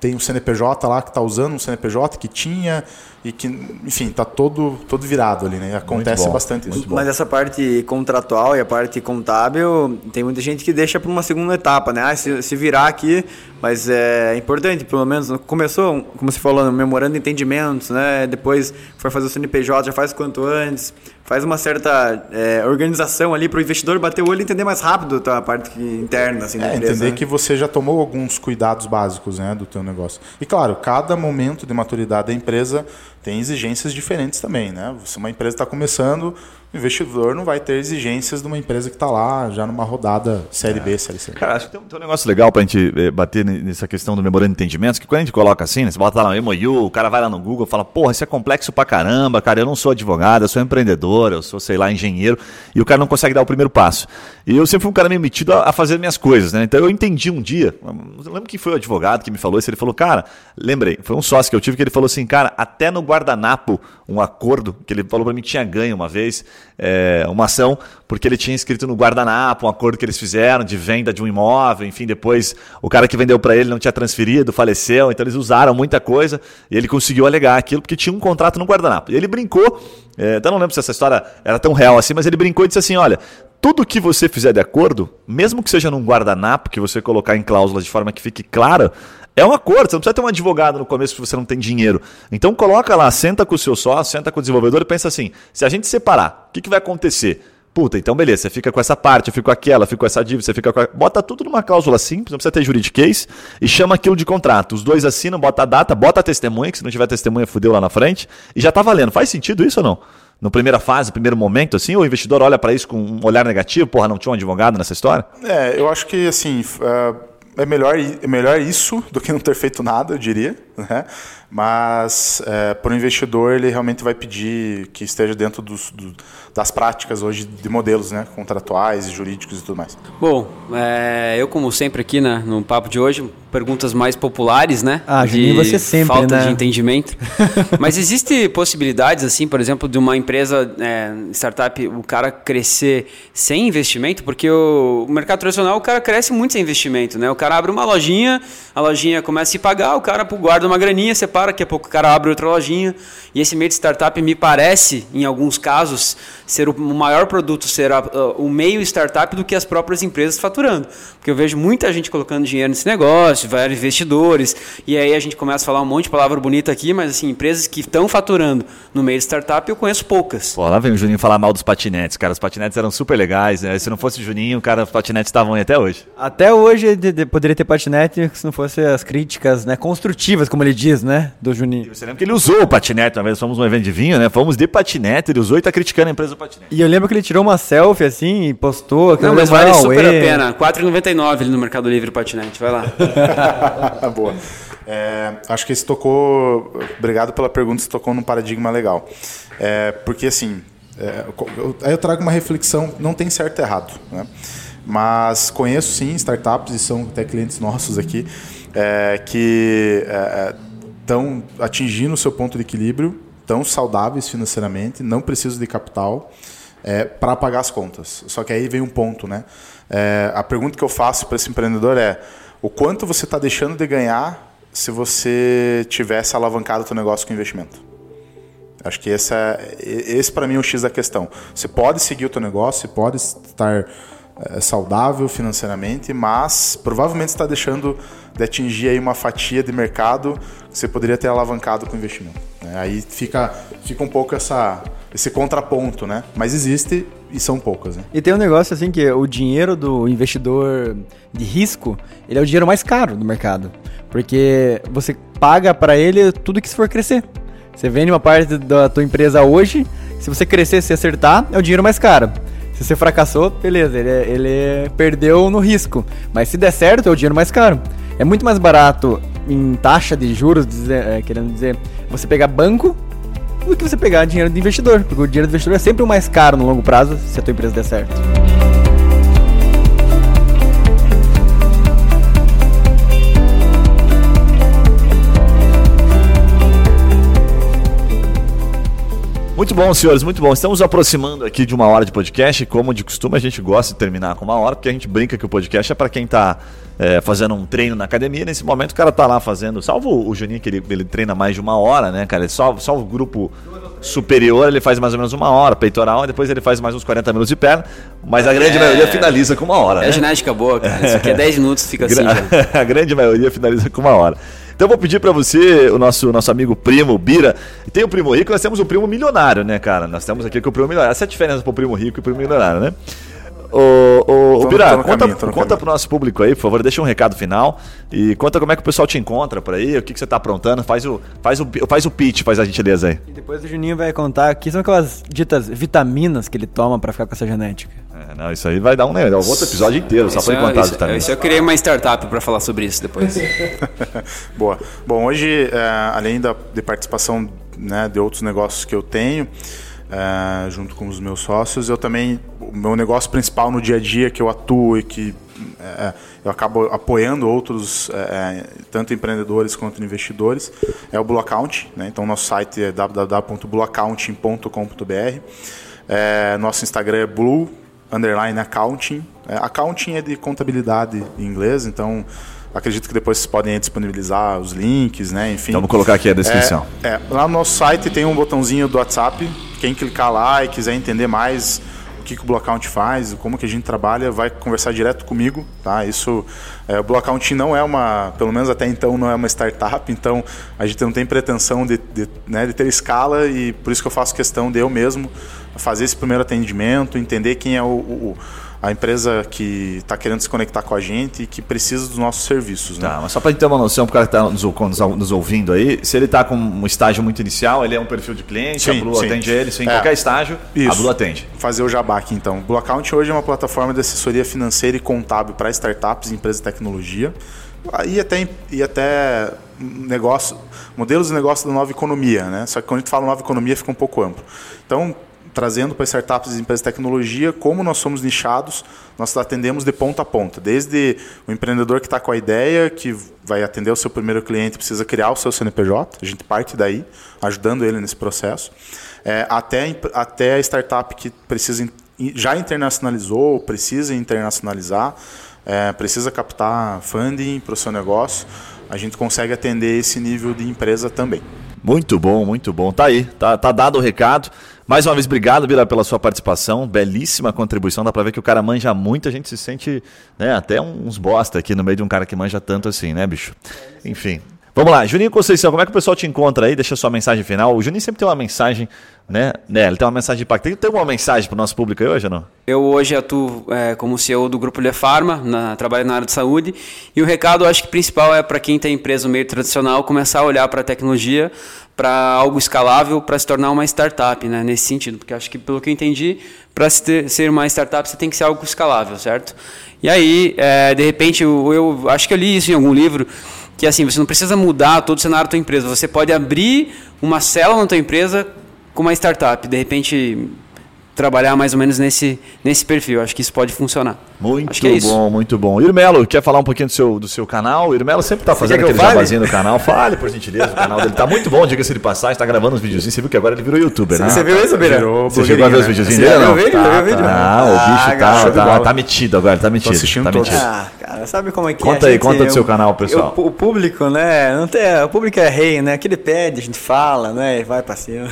tem um CNPJ lá que está usando um CNPJ que tinha e que, enfim, está todo, todo virado ali, né? Acontece bom, bastante isso. Mas essa parte contratual e a parte contábil, tem muita gente que deixa para uma segunda etapa, né? Ah, se, se virar aqui, mas é importante, pelo menos, começou, como você falou, no memorando de entendimentos, né? Depois foi fazer o CNPJ, já faz quanto antes, faz uma certa é, organização ali para o investidor bater o olho e entender mais rápido tá, a parte interna assim, da É, empresa. entender né? que você já tomou alguns cuidados básicos né, do teu negócio. E claro, cada momento de maturidade da empresa tem exigências diferentes também. Né? Se uma empresa está começando, o investidor não vai ter exigências de uma empresa que está lá já numa rodada Série B, Série C. Cara, acho que tem, um- tem um negócio legal pra gente eh, bater ne- nessa questão do memorando de entendimentos, que quando a gente coloca assim, né, você bota lá no MOU, o cara vai lá no Google e fala, porra, isso é complexo pra caramba, cara, eu não sou advogado, eu sou empreendedor, eu sou, sei lá, engenheiro, e o cara não consegue dar o primeiro passo. E eu sempre fui um cara meio metido a, a fazer minhas coisas, né? Então eu entendi um dia, eu lembro que foi o advogado que me falou isso, ele falou, cara, lembrei, foi um sócio que eu tive que ele falou assim, cara, até no guardanapo, um acordo, que ele falou pra mim tinha ganho uma vez, é, uma ação, porque ele tinha escrito no guardanapo um acordo que eles fizeram de venda de um imóvel, enfim, depois o cara que vendeu para ele não tinha transferido, faleceu, então eles usaram muita coisa e ele conseguiu alegar aquilo porque tinha um contrato no guardanapo. E ele brincou, é, até não lembro se essa história era tão real assim, mas ele brincou e disse assim: olha. Tudo que você fizer de acordo, mesmo que seja num guardanapo, que você colocar em cláusulas de forma que fique clara, é um acordo, você não precisa ter um advogado no começo se você não tem dinheiro. Então coloca lá, senta com o seu sócio, senta com o desenvolvedor e pensa assim: se a gente separar, o que, que vai acontecer? Puta, então beleza, você fica com essa parte, eu fico com aquela, eu fico com essa dívida, você fica com a... Bota tudo numa cláusula simples, não precisa ter juridiquês, e chama aquilo de contrato. Os dois assinam, bota a data, bota a testemunha, que se não tiver testemunha, fudeu lá na frente, e já tá valendo. Faz sentido isso ou não? No primeira fase, primeiro momento, assim, o investidor olha para isso com um olhar negativo, porra, não tinha um advogado nessa história? É, eu acho que assim f- é, melhor, é melhor isso do que não ter feito nada, eu diria. Né? mas é, para o investidor ele realmente vai pedir que esteja dentro dos, do, das práticas hoje de modelos né? contratuais, jurídicos e tudo mais. Bom, é, eu como sempre aqui né, no papo de hoje, perguntas mais populares, né? Ah, de você sempre, falta né? de entendimento. Mas existe possibilidades, assim, por exemplo, de uma empresa é, startup, o cara crescer sem investimento, porque o, o mercado tradicional o cara cresce muito sem investimento, né? O cara abre uma lojinha, a lojinha começa a se pagar, o cara guarda uma graninha, separa, daqui a pouco o cara abre outra lojinha. E esse meio de startup me parece, em alguns casos, ser o maior produto, ser a, o meio startup do que as próprias empresas faturando. Porque eu vejo muita gente colocando dinheiro nesse negócio, vários investidores, e aí a gente começa a falar um monte de palavra bonita aqui, mas assim, empresas que estão faturando no meio de startup eu conheço poucas. Pô, lá vem o Juninho falar mal dos patinetes, cara. Os patinetes eram super legais, né? Se não fosse o Juninho, cara, os patinetes estavam aí até hoje. Até hoje de, de, poderia ter patinete se não fosse as críticas né, construtivas, como ele diz, né? Do Juninho. Você lembra que ele usou o patinete uma vez, fomos num evento de vinho, né? Fomos de patinete, ele usou e tá criticando a empresa do patinete. E eu lembro que ele tirou uma selfie assim e postou. Não, mas vale super a pena. R$ 4,99 ali no Mercado Livre o patinete, vai lá. Boa. É, acho que esse tocou. Obrigado pela pergunta, você tocou num paradigma legal. É, porque assim, é, eu, aí eu trago uma reflexão, não tem certo e errado, né? Mas conheço sim startups e são até clientes nossos aqui é, que estão é, atingindo o seu ponto de equilíbrio, tão saudáveis financeiramente, não precisam de capital é, para pagar as contas. Só que aí vem um ponto, né? É, a pergunta que eu faço para esse empreendedor é: o quanto você está deixando de ganhar se você tivesse alavancado o seu negócio com investimento? Acho que esse, é, esse para mim é o X da questão. Você pode seguir o teu negócio, você pode estar é, saudável financeiramente, mas provavelmente está deixando de atingir aí uma fatia de mercado que você poderia ter alavancado com investimento. Né? Aí fica, fica um pouco essa, esse contraponto, né? Mas existe e são poucas. Né? E tem um negócio assim que o dinheiro do investidor de risco, ele é o dinheiro mais caro do mercado, porque você paga para ele tudo que se for crescer. Você vende uma parte da tua empresa hoje, se você crescer, se acertar, é o dinheiro mais caro. Se você fracassou, beleza, ele, ele perdeu no risco. Mas se der certo, é o dinheiro mais caro. É muito mais barato em taxa de juros, dizer, é, querendo dizer, você pegar banco do que você pegar dinheiro do investidor. Porque o dinheiro do investidor é sempre o mais caro no longo prazo se a tua empresa der certo. Muito bom, senhores, muito bom. Estamos aproximando aqui de uma hora de podcast. Como de costume, a gente gosta de terminar com uma hora, porque a gente brinca que o podcast é para quem está é, fazendo um treino na academia. Nesse momento, o cara tá lá fazendo, salvo o Juninho, que ele, ele treina mais de uma hora, né, cara? Só, só o grupo superior ele faz mais ou menos uma hora, peitoral, e depois ele faz mais uns 40 minutos de perna. Mas a grande é... maioria finaliza com uma hora. É né? ginástica boa, cara. Isso aqui é 10 minutos, fica assim. a grande maioria finaliza com uma hora. Então eu vou pedir para você, o nosso, nosso amigo primo Bira. Tem o primo rico, nós temos o primo milionário, né, cara? Nós temos aqui o primo milionário. Essa é a diferença pro primo rico e primo milionário, né? Ô, ô, ô Bira, conta, caminho, conta pro nosso público aí, por favor, deixa um recado final e conta como é que o pessoal te encontra por aí, o que, que você tá aprontando, faz o, faz, o, faz o pitch, faz a gentileza aí. E depois o Juninho vai contar que são aquelas ditas vitaminas que ele toma para ficar com essa genética. É, não, isso aí vai dar um, né, um outro episódio inteiro, só para ele contar isso, vitaminas. Isso eu criei uma startup para falar sobre isso depois. Boa. Bom, hoje, é, além da, de participação né, de outros negócios que eu tenho, é, junto com os meus sócios. Eu também, o meu negócio principal no dia a dia que eu atuo e que é, eu acabo apoiando outros, é, tanto empreendedores quanto investidores, é o Blue Account. Né? Então, nosso site é www.blueaccounting.com.br. Nosso Instagram é blue underline accounting. Accounting é de contabilidade em inglês, então acredito que depois vocês podem disponibilizar os links, né? Enfim. Então vou colocar aqui a descrição. É, é, lá no nosso site tem um botãozinho do WhatsApp quem clicar lá e quiser entender mais o que, que o Blockout faz, como que a gente trabalha, vai conversar direto comigo, tá? Isso, é, o Blockout não é uma, pelo menos até então, não é uma startup, então a gente não tem pretensão de, de, né, de ter escala e por isso que eu faço questão de eu mesmo fazer esse primeiro atendimento, entender quem é o, o a empresa que está querendo se conectar com a gente e que precisa dos nossos serviços. Né? Tá, mas só para ter uma noção, para o cara que está nos, nos, ouvindo aí, se ele está com um estágio muito inicial, ele é um perfil de cliente, sim, a Blue sim. atende ele, em é, qualquer estágio, isso. a Blue atende. Fazer o jabá aqui então. Blue Account hoje é uma plataforma de assessoria financeira e contábil para startups e empresas de tecnologia. E até, e até negócio, modelos de negócio da nova economia, né? Só que quando a gente fala nova economia fica um pouco amplo. Então, trazendo para startups e empresas de tecnologia, como nós somos nichados, nós atendemos de ponta a ponta. Desde o empreendedor que está com a ideia, que vai atender o seu primeiro cliente, precisa criar o seu CNPJ, a gente parte daí, ajudando ele nesse processo, é, até, até a startup que precisa já internacionalizou, precisa internacionalizar, é, precisa captar funding para o seu negócio, a gente consegue atender esse nível de empresa também. Muito bom, muito bom. Tá aí, tá, tá dado o recado. Mais uma vez, obrigado, Bira, pela sua participação. Belíssima contribuição. Dá pra ver que o cara manja muito. A gente se sente né, até uns bosta aqui no meio de um cara que manja tanto assim, né, bicho? Enfim. Vamos lá, Juninho Conceição, como é que o pessoal te encontra aí? Deixa sua mensagem final. O Juninho sempre tem uma mensagem, né? né ele tem uma mensagem impactante. Tem alguma mensagem para o nosso público aí hoje ou não? Eu hoje atuo é, como CEO do Grupo Lefarma, na, trabalho na área de saúde. E o recado, acho que principal é para quem tem empresa no meio tradicional, começar a olhar para a tecnologia, para algo escalável, para se tornar uma startup, né? Nesse sentido. Porque acho que, pelo que eu entendi, para ser uma startup, você tem que ser algo escalável, certo? E aí, é, de repente, eu, eu acho que eu li isso em algum livro que assim, você não precisa mudar todo o cenário da tua empresa. Você pode abrir uma célula na tua empresa com uma startup. De repente, trabalhar mais ou menos nesse, nesse perfil. Acho que isso pode funcionar. Muito é bom, muito bom. Irmelo, quer falar um pouquinho do seu, do seu canal? O Irmelo sempre está fazendo aquele jabazinho no canal. Fale, por gentileza, o canal dele está muito bom, diga-se de passagem, está gravando uns videozinhos. Você viu que agora ele virou youtuber, né? Você viu isso, Bira? Você chegou a ver os né? videozinhos dele? Eu vi, tá, eu vi. Ah, o bicho tá, tá, tá, metido agora, tá metido. Tô assistindo tá todos. Ah, sabe como é que conta é? aí, conta do seu canal, pessoal. o público, né? Não tem, o público é rei, né? Aquele pede, a gente fala, né? E vai pra cima.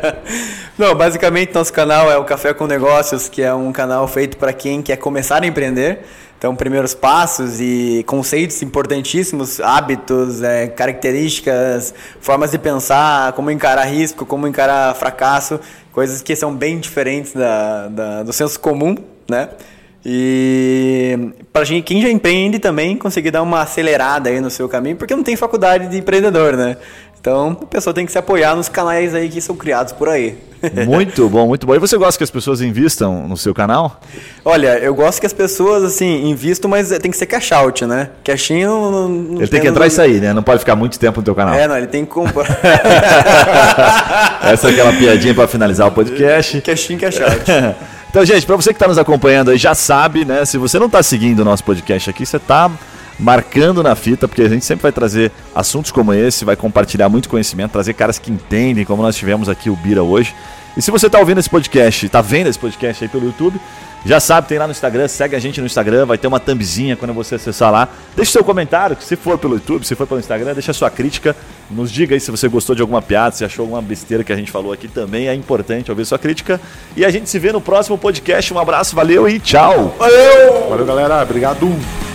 não, basicamente nosso canal é o Café com Negócios, que é um canal feito para quem quer começar a empreender. Então, primeiros passos e conceitos importantíssimos, hábitos, é, características, formas de pensar, como encarar risco, como encarar fracasso, coisas que são bem diferentes da, da do senso comum, né? E para quem já empreende também conseguir dar uma acelerada aí no seu caminho, porque não tem faculdade de empreendedor, né? Então, a pessoa tem que se apoiar nos canais aí que são criados por aí. Muito bom, muito bom. E você gosta que as pessoas invistam no seu canal? Olha, eu gosto que as pessoas, assim, invistam, mas tem que ser cash out, né? Cashinho não, não Ele tem que entrar e sair, né? Não pode ficar muito tempo no teu canal. É, não, ele tem que comprar. Essa é aquela piadinha para finalizar o podcast. Cashinho, cash out. então, gente, para você que está nos acompanhando aí, já sabe, né? Se você não está seguindo o nosso podcast aqui, você está marcando na fita, porque a gente sempre vai trazer assuntos como esse, vai compartilhar muito conhecimento, trazer caras que entendem, como nós tivemos aqui o Bira hoje. E se você está ouvindo esse podcast, está vendo esse podcast aí pelo YouTube, já sabe, tem lá no Instagram, segue a gente no Instagram, vai ter uma thumbzinha quando você acessar lá. Deixe seu comentário, se for pelo YouTube, se for pelo Instagram, deixa sua crítica, nos diga aí se você gostou de alguma piada, se achou alguma besteira que a gente falou aqui também, é importante ouvir sua crítica. E a gente se vê no próximo podcast. Um abraço, valeu e tchau! Valeu! Valeu, galera. Obrigado.